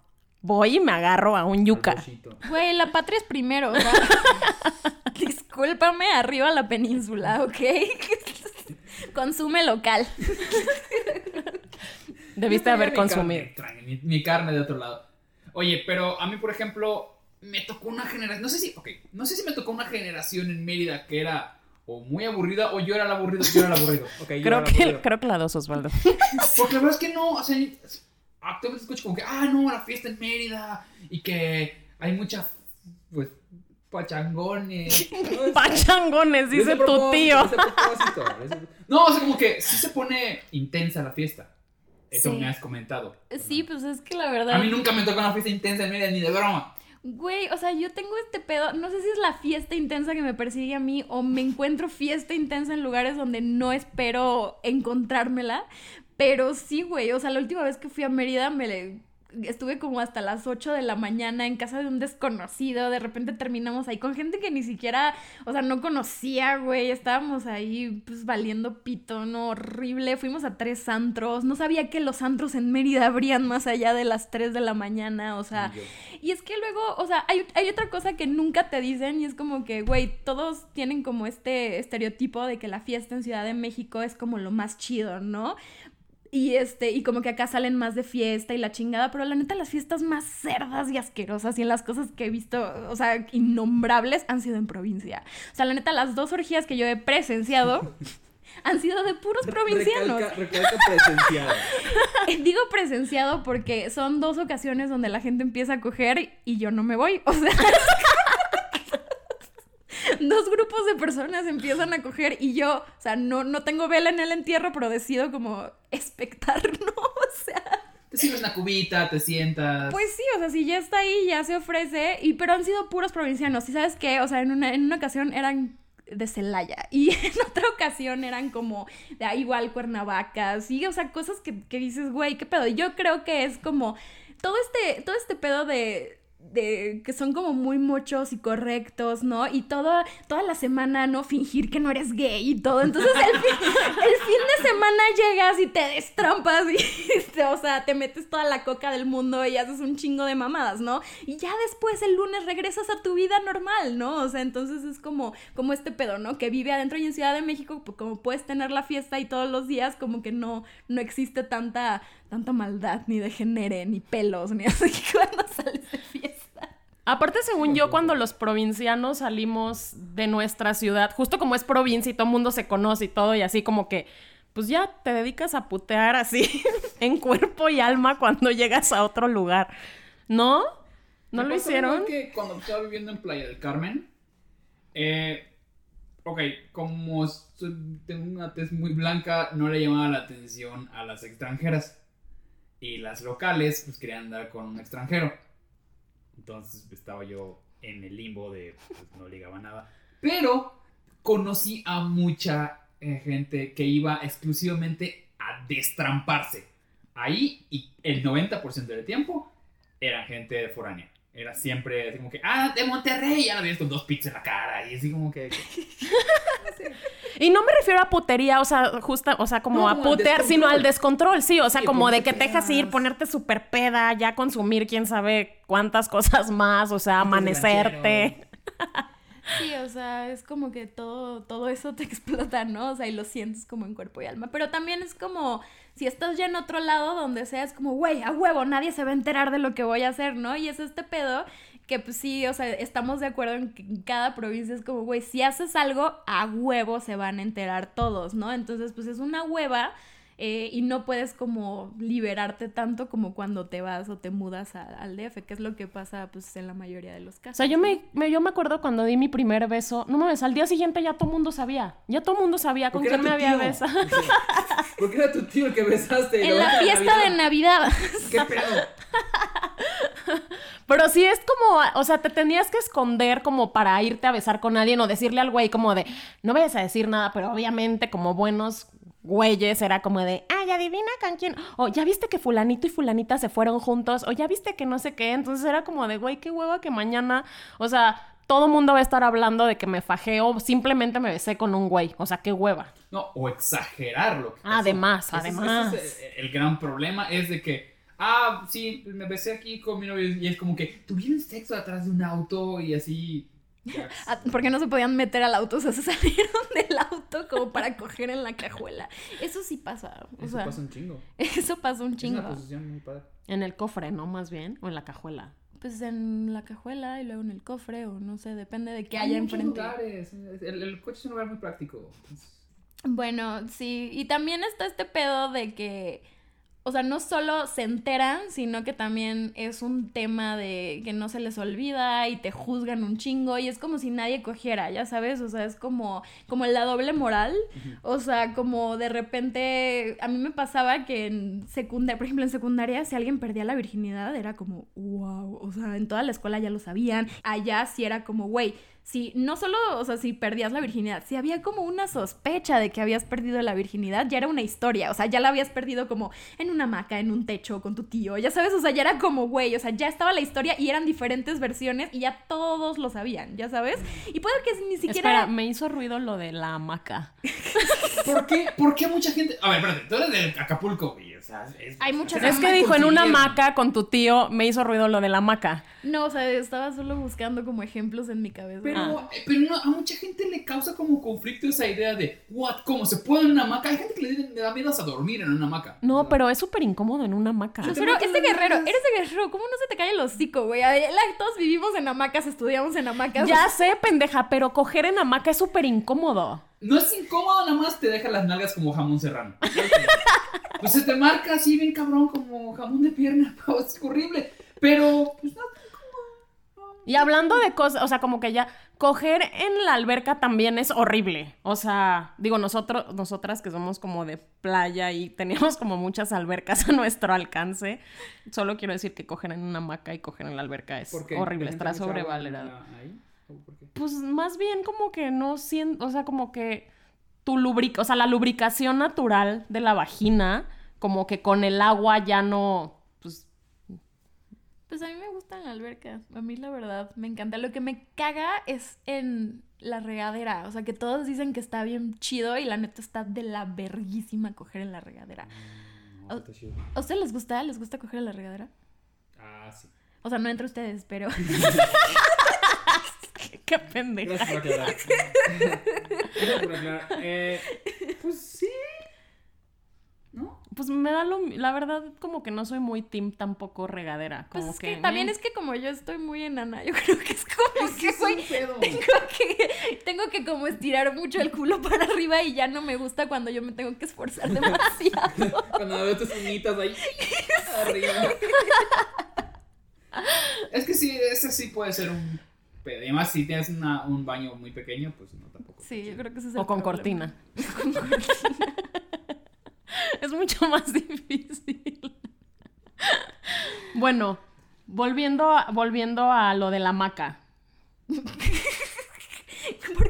Voy y me agarro a un yuca. Güey, la patria es primero, o sea, Discúlpame, arriba la península, ¿ok? Consume local. Debiste haber consumido. Mi carne, mi, mi carne de otro lado. Oye, pero a mí, por ejemplo, me tocó una generación. No sé si. Ok, no sé si me tocó una generación en Mérida que era o muy aburrida o yo era el aburrido. Yo era el aburrido. Okay, yo Creo era el que, aburrido. creo que la dos, Osvaldo. Porque la verdad es que no. O sea, actualmente escucho como que, ah, no, la fiesta en Mérida y que hay mucha. Pues. Pachangones. Pachangones, Ese dice tu tío. No, o sea, como que sí se pone intensa la fiesta. Eso Sí. me has comentado. Sí, pues es que la verdad. A mí nunca me tocó una fiesta intensa en Mérida ni de broma. Güey, o sea, yo tengo este pedo, no sé si es la fiesta intensa que me persigue a mí o me encuentro fiesta intensa en lugares donde no espero encontrármela, pero sí, güey, o sea, la última vez que fui a Mérida me le- estuve como hasta las 8 de la mañana en casa de un desconocido, de repente terminamos ahí con gente que ni siquiera, o sea, no conocía, güey, estábamos ahí pues valiendo pito, no, horrible, fuimos a tres antros, no sabía que los antros en Mérida abrían más allá de las 3 de la mañana, o sea... Y es que luego, o sea, hay, hay otra cosa que nunca te dicen y es como que, güey, todos tienen como este estereotipo de que la fiesta en Ciudad de México es como lo más chido, ¿no? Y este, y como que acá salen más de fiesta y la chingada, pero la neta las fiestas más cerdas y asquerosas y en las cosas que he visto, o sea, innombrables han sido en provincia. O sea, la neta las dos orgías que yo he presenciado han sido de puros provincianos. Recalca, recalca presenciado. Digo presenciado porque son dos ocasiones donde la gente empieza a coger y yo no me voy. O sea, dos grupos de personas empiezan a coger y yo, o sea, no, no tengo vela en el entierro, pero decido como espectar, ¿no? O sea... Te sirves una cubita, te sientas. Pues sí, o sea, si ya está ahí, ya se ofrece, y pero han sido puros provincianos. ¿Y sabes qué? O sea, en una, en una ocasión eran de Celaya y en otra ocasión eran como de ah, igual Cuernavaca, sí, o sea, cosas que, que dices, güey, qué pedo. Yo creo que es como todo este, todo este pedo de de que son como muy muchos y correctos, ¿no? Y toda, toda la semana, ¿no? Fingir que no eres gay y todo. Entonces el fin, el fin de semana llegas y te destrampas y, o sea, te metes toda la coca del mundo y haces un chingo de mamadas, ¿no? Y ya después el lunes regresas a tu vida normal, ¿no? O sea, entonces es como, como este pedo, ¿no? Que vive adentro y en Ciudad de México, pues, como puedes tener la fiesta y todos los días, como que no, no existe tanta, tanta maldad, ni degenere, ni pelos, ni así cuando sales de. Aparte, según yo, cuando los provincianos salimos de nuestra ciudad, justo como es provincia y todo el mundo se conoce y todo, y así como que, pues ya te dedicas a putear así en cuerpo y alma cuando llegas a otro lugar. ¿No? ¿No lo hicieron? que cuando estaba viviendo en Playa del Carmen. Eh, ok, como tengo una tez muy blanca, no le llamaba la atención a las extranjeras. Y las locales, pues querían andar con un extranjero. Entonces estaba yo en el limbo de, pues no ligaba nada. Pero conocí a mucha eh, gente que iba exclusivamente a destramparse. Ahí, y el 90% del tiempo, era gente foránea. Era siempre así como que, ah, de Monterrey, ya lo vienes con dos pizzas en la cara. Y así como que, Y no me refiero a putería, o sea, justa, o sea, como No, a putear, sino al descontrol. sí, o sea, Sí, como como de que te dejas ir, ponerte súper peda, ya consumir quién sabe cuántas cosas más, o sea, amanecerte. Sí, o sea, es como que todo, todo eso te explota, ¿no? O sea, y lo sientes como en cuerpo y alma. Pero también es como, si estás ya en otro lado, donde sea, es como, güey, a huevo, nadie se va a enterar de lo que voy a hacer, ¿no? Y es este pedo que, pues sí, o sea, estamos de acuerdo en que en cada provincia es como, güey, si haces algo, a huevo se van a enterar todos, ¿no? Entonces, pues es una hueva. Eh, y no puedes como liberarte tanto como cuando te vas o te mudas a- al DF, que es lo que pasa pues en la mayoría de los O casos. sea, yo me, me- yo me acuerdo cuando di mi primer beso, no mames, al día siguiente ya todo el mundo sabía, ya todo el mundo sabía con quién me había besado. Porque era tu tío el que besaste. En la fiesta de Navidad. ¿Qué pedo? Pero sí es como, o sea, te tenías que esconder como para irte a besar con alguien o decirle al güey como de, no vayas a decir nada, pero obviamente como buenos güeyes era como de, ay, adivina con quién, o ya viste que fulanito y fulanita se fueron juntos, o ya viste que no sé qué, entonces era como de, güey, qué hueva que mañana, o sea, todo mundo va a estar hablando de que me fajé o simplemente me besé con un güey, o sea, qué hueva. No, o exagerar lo que pasó. Además, además. ese es el gran problema es de que, ah, sí, me besé aquí con mi novio y es como que tuvieron sexo atrás de un auto y así. Ah, ¿Por qué no se podían meter al auto? O sea, se salieron del auto como para coger en la cajuela. Eso sí pasa. O Eso sea, pasa un chingo. eso pasa un Es chingo. una posición muy padre. En el cofre, ¿no? Más bien, o en la cajuela. Pues en la cajuela y luego en el cofre o no sé, depende de qué Hay haya enfrente. lugares. El, el coche es un lugar muy práctico. Es- Bueno, sí, y también está este pedo de que, o sea, no solo se enteran, sino que también es un tema de que no se les olvida y te juzgan un chingo y es como si nadie cogiera, ya sabes, o sea, es como, como la doble moral, o sea, como de repente, a mí me pasaba que en secundaria, por ejemplo, en secundaria, si alguien perdía la virginidad, era como, wow, o sea, en toda la escuela ya lo sabían, allá sí era como, güey, si no solo, o sea, si perdías la virginidad, si había como una sospecha de que habías perdido la virginidad, ya era una historia, o sea, ya la habías perdido como en una hamaca, en un techo, con tu tío, ya sabes, o sea, ya era como, güey, o sea, ya estaba la historia y eran diferentes versiones y ya todos lo sabían, ya sabes, y puede que ni siquiera... Espera, me hizo ruido lo de la hamaca. ¿Por qué? ¿Por qué mucha gente.? A ver, espérate, tú eres de Acapulco, güey. O sea, es, Hay muchas- Es que dijo en una hamaca con tu tío, me hizo ruido lo de la hamaca. No, o sea, estaba solo buscando como ejemplos en mi cabeza. Pero, Eh, pero no, a mucha gente le causa como conflicto esa idea de, what, ¿cómo se puede en una hamaca? Hay gente que le, le da miedo hasta dormir en una hamaca. No, pero es súper incómodo en una hamaca. Pero, este guerrero, eres de guerrero, ¿cómo no se te cae el hocico, güey? A Todos vivimos en hamacas, estudiamos en hamacas. Ya sé, pendeja, pero coger en hamaca es súper incómodo. No es incómodo, nada más te deja las nalgas como jamón serrano. pues se te marca así bien cabrón como jamón de pierna. Es horrible. Pero, pues no. Y hablando de cosas, o sea, como que ya coger en la alberca también es horrible. O sea, digo, nosotros, nosotras que somos como de playa y teníamos como muchas albercas a nuestro alcance, solo quiero decir que coger en una hamaca y coger en la alberca es horrible, ¿Te está sobrevalorado. ahí? ¿O por qué? Pues más bien como que no siento, o sea, como que tu lubrica, o sea, la lubricación natural de la vagina, como que con el agua ya no, pues a mí me gusta la alberca. A mí la verdad me encanta. Lo que me caga es en la regadera. O sea, que todos dicen que está bien chido y la neta está de la verguísima coger en la regadera. No, está chido. ¿A ustedes les gusta? ¿Les gusta coger en la regadera? Ah, sí. O sea, no entre ustedes, pero... qué pendeja. Gracias por aclarar. Gracias por aclarar. Eh, pues sí. Pues me da lo, la verdad como que no soy muy team tampoco regadera, Pues como es que, también mm, es que como yo estoy muy enana, yo creo que es como Es que, que es güey, un pedo. tengo que, tengo que como estirar mucho el culo para arriba y ya no me gusta cuando yo me tengo que esforzar demasiado. Cuando veo tus uñitas ahí arriba. Es que sí, ese sí puede ser un pedo. Y Además, si tienes una- un baño muy pequeño, pues no tampoco. Sí, yo creo que ese es el o con problema. cortina. es mucho más difícil. bueno, volviendo a, volviendo a lo de la maca. ¿Por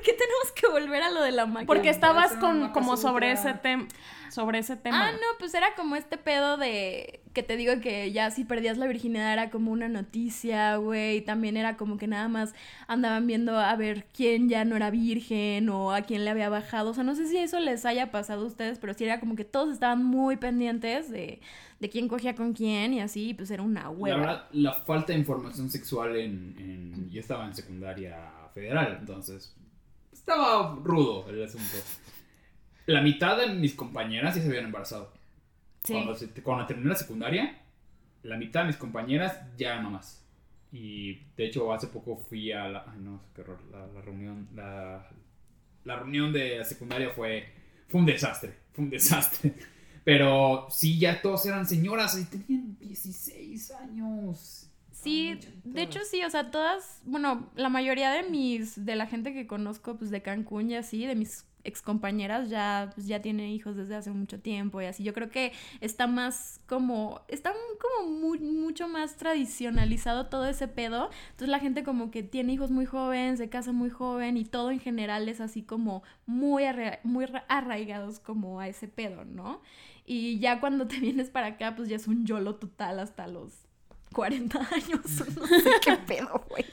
qué tenemos que volver a lo de la máquina? Porque estabas con maca como sobre ese tema sobre ese tema. Ah, no, pues era como este pedo de que te digo que ya si perdías la virginidad era como una noticia, güey. También era como que nada más andaban viendo a ver quién ya no era virgen o a quién le había bajado. O sea, no sé si eso les haya pasado a ustedes, pero sí era como que todos estaban muy pendientes de, de quién cogía con quién y así, pues era una La hueva. verdad, la falta de información sexual en, en- Yo estaba en secundaria federal, entonces estaba rudo el asunto. La mitad de mis compañeras ya se habían embarazado. Sí. Cuando, se- cuando terminé la secundaria, la mitad de mis compañeras ya no más. Y de hecho, hace poco fui a la. Ay, no, qué horror. La, la reunión. La, la reunión de la secundaria fue. Fue un desastre. Fue un desastre. Pero sí, ya todos eran señoras y tenían 16 años. Sí, de hecho sí, o sea, todas, bueno, la mayoría de mis, de la gente que conozco, pues de Cancún y así, de mis excompañeras ya, pues, ya tienen hijos desde hace mucho tiempo y así. Yo creo que está más como, está como muy, mucho más tradicionalizado todo ese pedo. Entonces la gente como que tiene hijos muy joven, se casa muy joven y todo en general es así como muy, arra- muy ra- arraigados como a ese pedo, ¿no? Y ya cuando te vienes para acá, pues ya es un YOLO total hasta los 40 años. No sé qué pedo, güey.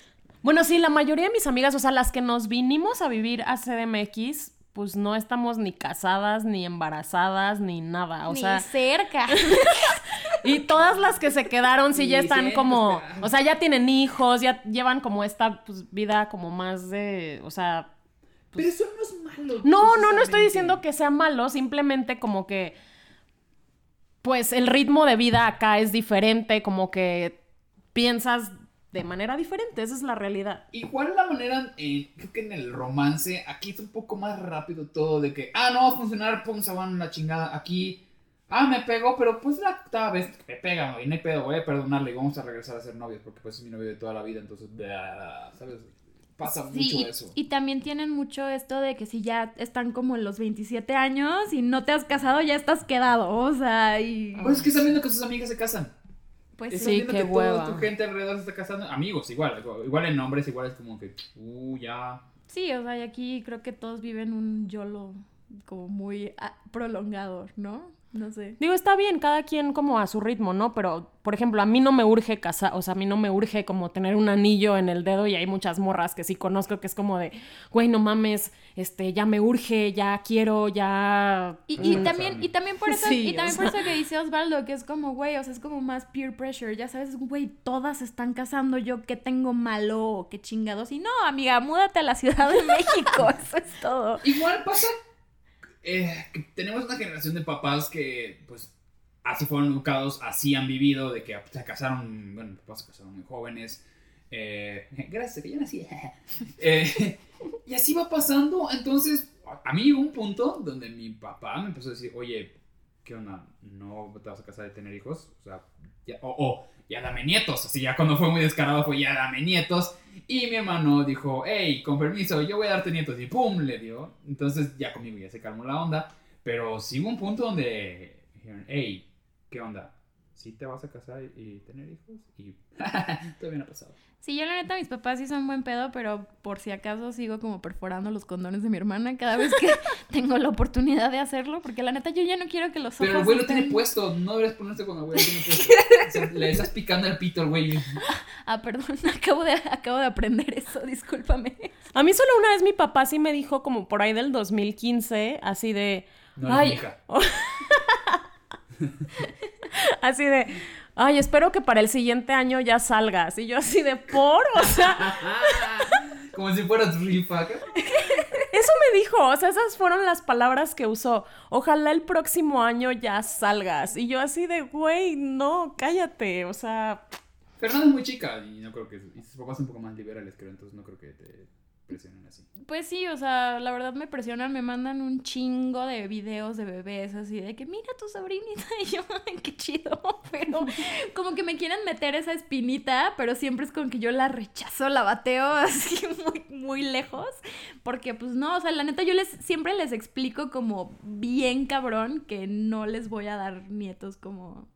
Bueno, sí, la mayoría de mis amigas, o sea, las que nos vinimos a vivir a CDMX, pues no estamos ni casadas, ni embarazadas, ni nada. O Ni sea, cerca. y todas las que se quedaron sí ya están como, o sea, ya tienen hijos, ya llevan como esta pues, vida como más de, o sea, Pero eso no es malo. no, no, no estoy diciendo que sea malo, simplemente como que, pues el ritmo de vida acá es diferente, como que piensas de manera diferente, esa es la realidad. Igual la manera, eh, creo que en el romance, aquí es un poco más rápido todo de que, ah, no va a funcionar, pum, se van a la chingada. Aquí, ah, me pegó, pero pues la octava vez que me pega, y no hay pedo, voy a perdonarle y vamos a regresar a ser novios, porque pues es mi novio de toda la vida, entonces, ¿sabes? Pasa Sí, mucho y, eso. y también tienen mucho esto de que si ya están como en los 27 años y no te has casado, ya estás quedado. O sea, y. Pues es que están viendo que sus amigas se casan. Pues Sí, qué que toda hueva. tu gente alrededor se está casando. Amigos, igual. Igual en nombres, igual es como que, uh, ya. Sí, o sea, y aquí creo que todos viven un YOLO como muy ah, prolongado, ¿no? No sé. Digo, está bien, cada quien como a su ritmo, ¿no? Pero, por ejemplo, a mí no me urge casar, o sea, a mí no me urge como tener un anillo en el dedo y hay muchas morras que sí conozco que es como de, güey, no mames, este, ya me urge, ya quiero, ya... Y, y Mm. también, y también por eso, Sí, y también por sea. eso que dice Osvaldo, que es como, güey, o sea, es como más peer pressure, ya sabes, güey, todas están casando, yo qué tengo malo qué chingados. Y no, amiga, múdate a la Ciudad de México, eso es todo. Igual pasa eh, tenemos una generación de papás que, pues, así fueron educados, así han vivido, de que se casaron, bueno, papás se casaron muy jóvenes. eh, gracias, que yo nací. Eh, y así va pasando. Entonces, a mí llegó un punto donde mi papá me empezó a decir, oye, ¿qué onda? ¿No te vas a casar de tener hijos? O sea, ya, o, o, ya dame nietos. Así ya cuando fue muy descarado fue ya dame nietos. Y mi hermano dijo, hey, con permiso, yo voy a darte nietos. Y pum, le dio. Entonces ya conmigo ya se calmó la onda. Pero sí un punto donde dijeron, hey, ¿qué onda? ¿Sí te vas a casar y tener hijos? Y todavía no ha pasado. Sí, yo la neta, mis papás sí son buen pedo, pero por si acaso sigo como perforando los condones de mi hermana cada vez que tengo la oportunidad de hacerlo, porque la neta yo ya no quiero que los ojos Pero el güey lo estén- tiene puesto, no deberías ponerse cuando el güey lo tiene puesto. O sea, le estás picando el pito al güey. Ah, perdón, acabo de, acabo de aprender eso, discúlpame. A mí solo una vez mi papá sí me dijo como por ahí del 2015, así de... No Ay, mi hija. así de... Ay, espero que para el siguiente año ya salgas. Y yo así de por, o sea, Como si fueras rifa. eso me dijo, o sea, esas fueron las palabras que usó. Ojalá el próximo año ya salgas. Y yo así de, güey, no, cállate, o sea, Fernanda es muy chica y no creo que. Y sus papás son un poco más liberales, creo, entonces no creo que te presionen así. Pues sí, o sea, la verdad me presionan, me mandan un chingo de videos de bebés así de que mira tu sobrinita y yo, qué chido, pero como que me quieren meter esa espinita, pero siempre es con que yo la rechazo, la bateo así muy, muy lejos, porque pues no, o sea, la neta yo les siempre les explico como bien cabrón que no les voy a dar nietos como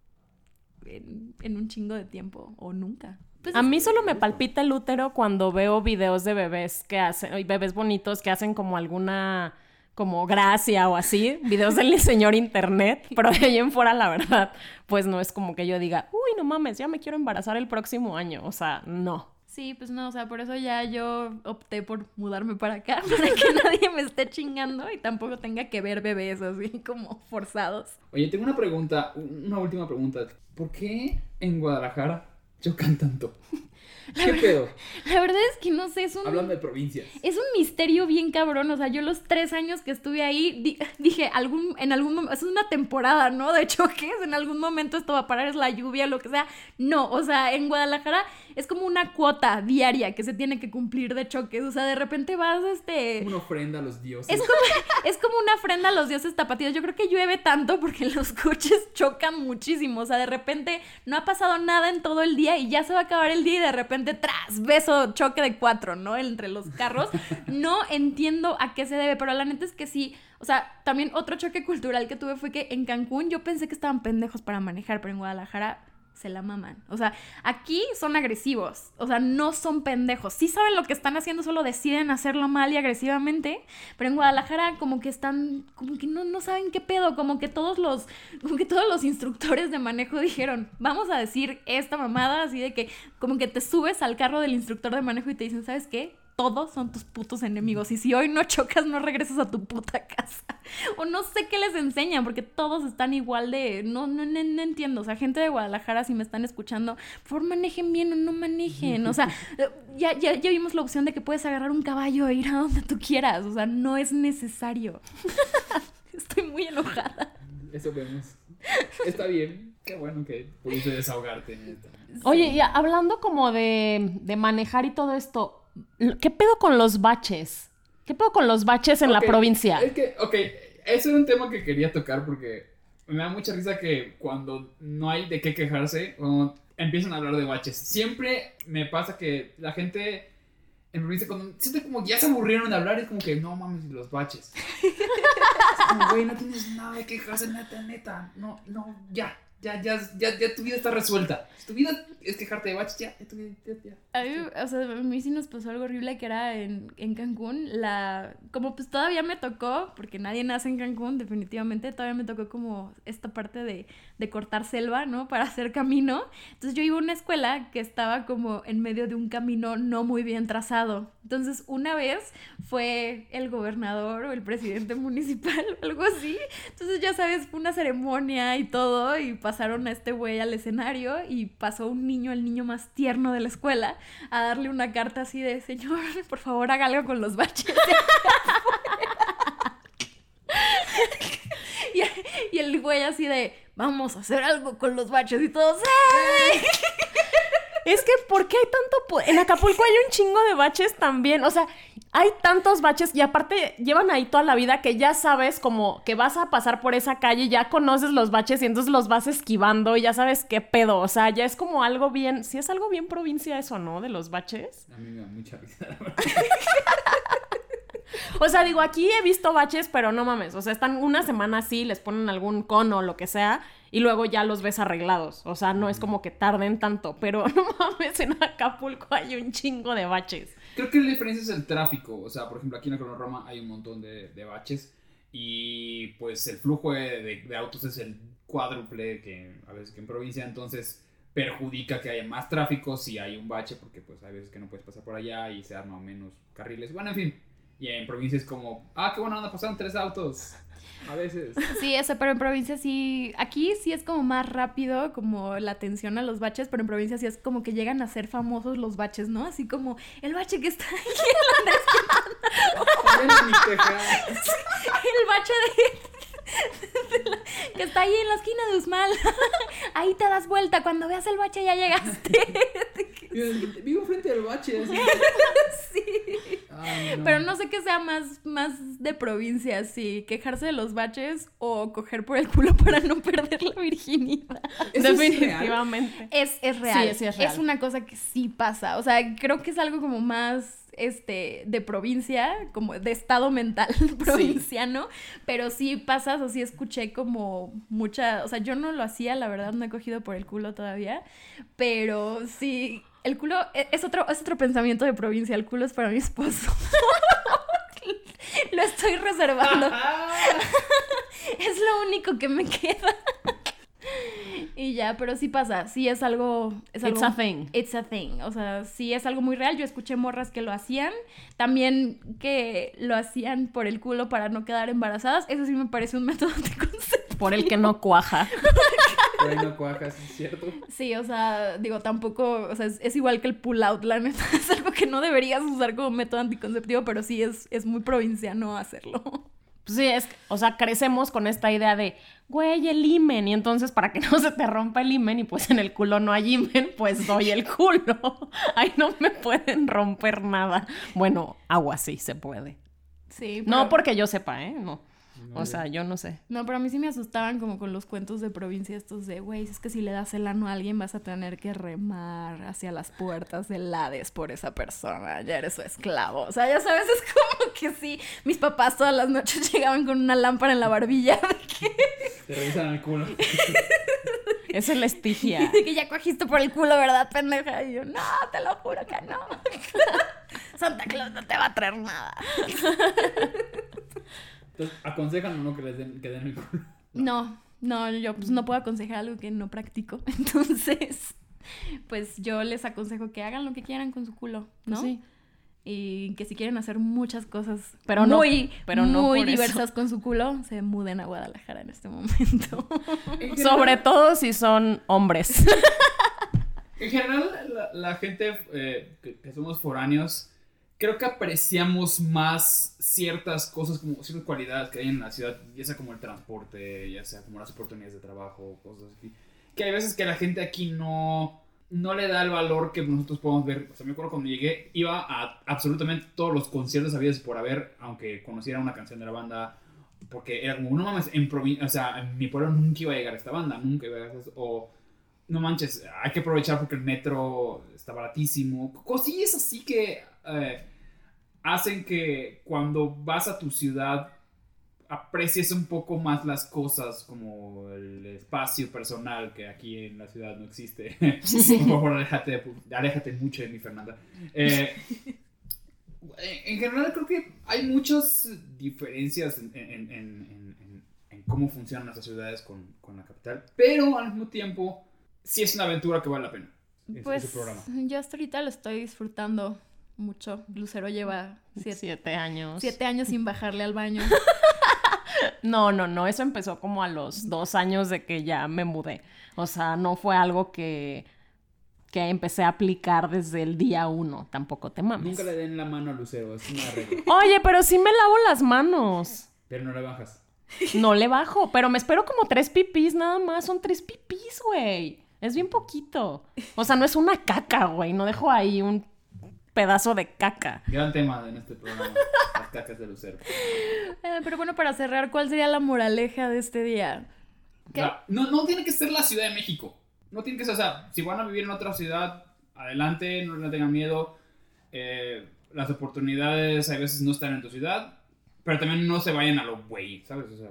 en un chingo de tiempo o nunca. Pues A mí solo me palpita el útero cuando veo videos de bebés que hacen, y bebés bonitos que hacen como alguna como gracia o así, videos del señor internet, pero de ahí en fuera la verdad, pues no es como que yo diga, uy, no mames, ya me quiero embarazar el próximo año, o sea, no. Sí, pues no, o sea, por eso ya yo opté por mudarme para acá, para que nadie me esté chingando y tampoco tenga que ver bebés así como forzados. Oye, tengo una pregunta, una última pregunta. ¿Por qué en Guadalajara chocan tanto? ¿Qué pedo? La verdad es que no sé, es un... Hablando de provincias. Es un misterio bien cabrón, o sea, yo los tres años que estuve ahí di- dije, algún, en algún momento, es una temporada, ¿no? De choques, en algún momento esto va a parar, es la lluvia, lo que sea. No, o sea, en Guadalajara es como una cuota diaria que se tiene que cumplir de choques, o sea, de repente vas, este... Una ofrenda a los dioses. Es como, es como una ofrenda a los dioses tapatíos. Yo creo que llueve tanto porque los coches chocan muchísimo. O sea, de repente no ha pasado nada en todo el día y ya se va a acabar el día y de repente tras, beso, choque de cuatro, ¿no? Entre los carros. No entiendo a qué se debe, pero la neta es que sí. O sea, también otro choque cultural que tuve fue que en Cancún yo pensé que estaban pendejos para manejar, pero en Guadalajara se la maman. O sea, aquí son agresivos. O sea, no son pendejos. Sí saben lo que están haciendo, solo deciden hacerlo mal y agresivamente. Pero en Guadalajara como que están, como que no, no saben qué pedo. Como que todos los, como que todos los instructores de manejo dijeron, vamos a decir esta mamada así de que como que te subes al carro del instructor de manejo y te dicen, ¿sabes qué? Todos son tus putos enemigos. Y si hoy no chocas, no regresas a tu puta casa. O no sé qué les enseñan, porque todos están igual de. No, no, no, no entiendo. O sea, gente de Guadalajara, si me están escuchando, por favor manejen bien o no manejen. O sea, ya, ya, ya vimos la opción de que puedes agarrar un caballo e ir a donde tú quieras. O sea, no es necesario. Estoy muy enojada. Eso vemos. Está bien. Qué bueno que pudiste desahogarte. neta. Oye, y hablando como de, de manejar y todo esto, ¿qué pedo con los baches? ¿Qué pedo con los baches en la provincia? Es que, ok, ese era un tema que quería tocar porque me da mucha risa que cuando no hay de qué quejarse, o empiezan a hablar de baches. Siempre me pasa que la gente en provincia, cuando siente como ya se aburrieron de hablar, es como que no mames, los baches. Es como, güey, no tienes nada de quejarse, neta, neta. No, no, ya, Ya, ya, ya, ya tu vida está resuelta. Si tu vida es quejarte de baches, ya, ya ya, ya. A mí, o sea, a mí sí nos pasó algo horrible que era en, en Cancún. La, como pues todavía me tocó, porque nadie nace en Cancún, definitivamente, todavía me tocó como esta parte de, de cortar selva, ¿no? Para hacer camino. Entonces yo iba a una escuela que estaba como en medio de un camino no muy bien trazado. Entonces una vez fue el gobernador o el presidente municipal algo así. Entonces ya sabes, fue una ceremonia y todo y pasaron a este güey al escenario y pasó un niño, el niño más tierno de la escuela, a darle una carta así de, señor, por favor haga algo con los baches. y, el güey así de, vamos a hacer algo con los baches y todos, ¡eh! Es que, ¿por qué hay tanto En Acapulco hay un chingo de baches también. O sea, hay tantos baches y aparte llevan ahí toda la vida que ya sabes como que vas a pasar por esa calle, ya conoces los baches y entonces los vas esquivando y ya sabes qué pedo. O sea, ya es como algo bien. Sí, es algo bien provincia eso, ¿no? De los baches. A mí me da mucha risa, la verdad. O sea, digo, aquí he visto baches, pero no mames. O sea, están una semana así, les ponen algún cono o lo que sea, y luego ya los ves arreglados. O sea, no es como que tarden tanto, pero no mames, en Acapulco hay un chingo de baches. Creo que la diferencia es el tráfico. O sea, por ejemplo, aquí en la Roma hay un montón de, baches. Y pues el flujo de autos es el cuádruple que a veces que en provincia. Entonces perjudica que haya más tráfico si hay un bache. Porque pues hay veces que no puedes pasar por allá y se arman menos carriles. Bueno, en fin. Y en provincia es como, ah, qué buena onda, pasaron tres autos. A veces. Sí, eso, pero en provincia sí, aquí sí es como más rápido, como la atención a los baches, pero en provincia sí es como que llegan a ser famosos los baches, ¿no? Así como el bache que está ahí, en mi Texas. el bache de, de la- que está ahí en la esquina de Usmal. Ahí te das vuelta, cuando veas el bache ya llegaste. Vivo frente al bache. así. Sí. Ay, no. Pero no sé qué sea más, más de provincia, si quejarse de los baches o coger por el culo para no perder la virginidad. ¿Eso es real? Definitivamente. Es, es real. Sí, sí es real. una cosa que sí pasa. O sea, creo que es algo como más este de provincia, como de estado mental provinciano, pero sí pasa, o sí escuché como mucha, o sea, yo no lo hacía, la verdad no he cogido por el culo todavía, pero sí el culo e- es otro es otro pensamiento de provincia, el culo es para mi esposo. lo estoy reservando. Es lo único que me queda. Y ya, pero sí pasa, sí es algo... Es It's algo, a thing. It's a thing, o sea, sí es algo muy real. Yo escuché morras que lo hacían, también que lo hacían por el culo para no quedar embarazadas. Eso sí me parece un método anticonceptivo. Por el que no cuaja. Por ahí no cuajas, ¿es cierto? Sí, o sea, digo, tampoco, o sea, es, es igual que el pull out, la neta, es algo que no deberías usar como método anticonceptivo, pero sí es, es muy provinciano hacerlo. Pues sí, es, o sea, crecemos con esta idea de, güey, el imen. Y entonces, para que no se te rompa el imen y pues en el culo no hay imen, pues doy el culo. Ahí no me pueden romper nada. Bueno, agua sí se puede. Sí, No porque yo sepa, ¿eh? No. O sea, yo no sé. No, pero a mí sí me asustaban como con los cuentos de provincia estos de, güey, es que si le das el ano a alguien vas a tener que remar hacia las puertas del Hades por esa persona, ya eres su esclavo. O sea, ya sabes, es como que sí, mis papás todas las noches llegaban con una lámpara en la barbilla de que, Te revisan el culo. Es el estigia. que ya cogiste por el culo, ¿verdad, pendeja? Y yo, no, te lo juro que no. Santa Claus no te va a traer nada. Entonces, aconsejan o no que les den, que den el culo. No, no, yo pues no puedo aconsejar algo que no practico. Entonces, pues yo les aconsejo que hagan lo que quieran con su culo, ¿no? Sí. Y que si quieren hacer muchas cosas Pero no- muy, pero no muy eso. diversas con su culo, se muden a Guadalajara en este momento. En Sobre general- todo si son hombres. En general, la, la gente eh, que, que somos foráneos, creo que apreciamos más ciertas cosas, como ciertas cualidades que hay en la ciudad, ya sea como el transporte, ya sea como las oportunidades de trabajo, cosas así. Que hay veces que la gente aquí no, no le da el valor que nosotros podemos ver. O sea, me acuerdo cuando llegué, iba a absolutamente todos los conciertos habidos por haber, aunque conociera una canción de la banda. Porque era como, no mames, en o sea, en mi pueblo nunca iba a llegar esta banda, nunca iba a llegar esta, o no manches, hay que aprovechar porque el metro está baratísimo. Cosillas así que eh, hacen que cuando vas a tu ciudad aprecies un poco más las cosas como el espacio personal que aquí en la ciudad no existe. Por favor, aléjate, aléjate mucho de mi Fernanda. Eh, en general creo que hay muchas diferencias en, en- en- en- en- en cómo funcionan nuestras ciudades con, con la capital, pero al mismo tiempo sí es una aventura que vale la pena. Pues ese programa. yo hasta ahorita lo estoy disfrutando mucho. Lucero lleva siete, Siete años. siete años sin bajarle al baño. No, no, no. Eso empezó como a los dos años de que ya me mudé. O sea, no fue algo que, que empecé a aplicar desde el día uno. Tampoco te mames. Nunca le den la mano a Lucero, es una regla. Oye, pero sí me lavo las manos. Pero no le bajas. No le bajo, pero me espero como tres pipís nada más. Son tres pipís, güey. Es bien poquito. O sea, no es una caca, güey. No dejo ahí un pedazo de caca. Gran tema en este programa, las cacas de Lucero. Eh, pero bueno, para cerrar, ¿cuál sería la moraleja de este día? No, no tiene que ser la Ciudad de México. No tiene que ser, o sea, si van a vivir en otra ciudad, adelante, no le tengan miedo. Eh, las oportunidades a veces no están en tu ciudad, pero también no se vayan a lo güey, ¿sabes? O sea,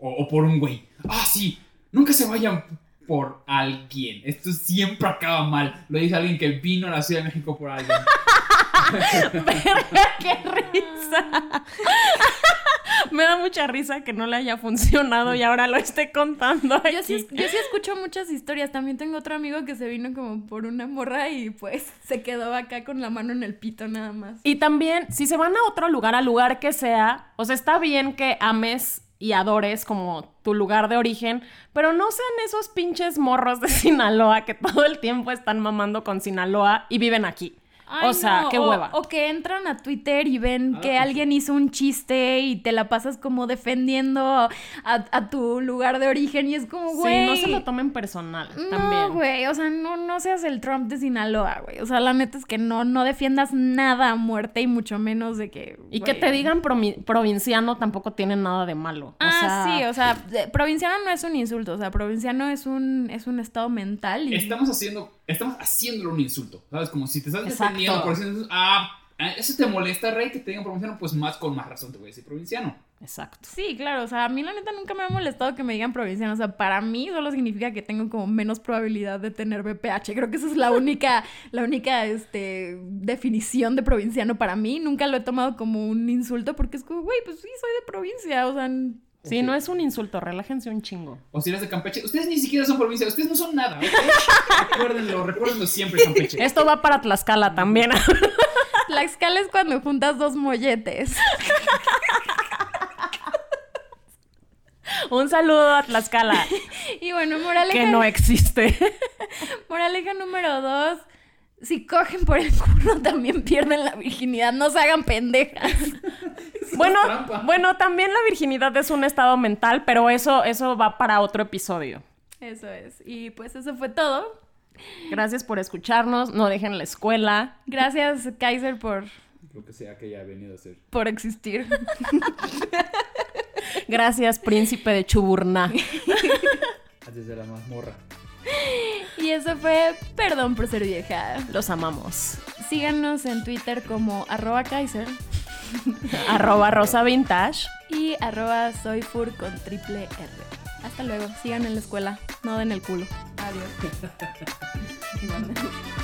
o, o por un güey. Ah, sí, nunca se vayan por alguien. Esto siempre acaba mal. Lo dice alguien que vino a la Ciudad de México por alguien. ¡Qué risa! Me da mucha risa que no le haya funcionado y ahora lo esté contando Yo sí, aquí. yo sí escucho muchas historias. También tengo otro amigo que se vino como por una morra y pues se quedó acá con la mano en el pito nada más. Y también, si se van a otro lugar, al lugar que sea, o sea, está bien que ames y adores como tu lugar de origen, pero no sean esos pinches morros de Sinaloa que todo el tiempo están mamando con Sinaloa y viven aquí. Ay, o sea, no, qué hueva. O, que entran a Twitter y ven Ah, que alguien hizo un chiste y te la pasas como defendiendo a, a tu lugar de origen y es como, güey. Sí, no se lo tomen personal No, también. güey, o sea, no, no seas el Trump de Sinaloa, güey. O sea, la neta es que no, no defiendas nada a muerte y mucho menos de que... Y que te digan provinciano tampoco tiene nada de malo. O Ah, sea, sí, o sea, provinciano no es un insulto, o sea, provinciano es un, es un estado mental y... Estamos haciendo, estamos haciéndolo un insulto, ¿sabes? Como si te estás defendiendo por decir, ah, eso te molesta, Rey, que te digan provinciano, pues más con más razón te voy a decir provinciano. Exacto. Sí, claro, o sea, a mí la neta nunca me ha molestado que me digan provinciano, o sea, para mí solo significa que tengo como menos probabilidad de tener BPH, creo que esa es la única, la única, este, definición de provinciano para mí, nunca lo he tomado como un insulto porque es como, güey, pues sí, soy de provincia, o sea, Sí, no es un insulto, relájense un chingo. O si eres de Campeche, ustedes ni siquiera son provincia, ustedes no son nada, ¿ok? recuérdenlo, recuérdenlo siempre, Campeche. Esto va para Tlaxcala también. Tlaxcala es cuando juntas dos molletes. un saludo a Tlaxcala, Y bueno, moraleja, que no existe. moraleja número dos, si cogen por el culo también pierden la virginidad, no se hagan pendejas. bueno, bueno, también la virginidad es un estado mental, pero eso, eso va para otro episodio. Eso es. Y pues eso fue todo. Gracias por escucharnos, no dejen la escuela. Gracias, Kaiser, por, Lo que sea que haya venido a hacer. por existir. Gracias, príncipe de Chuburná. Desde la mazmorra. Y eso fue Perdón por ser vieja. Los amamos. Síganos en Twitter como arroba Kaiser Arroba Rosa Vintage. y arroba soyfur con triple R. Hasta luego. Sigan en la escuela. No den el culo. Adiós.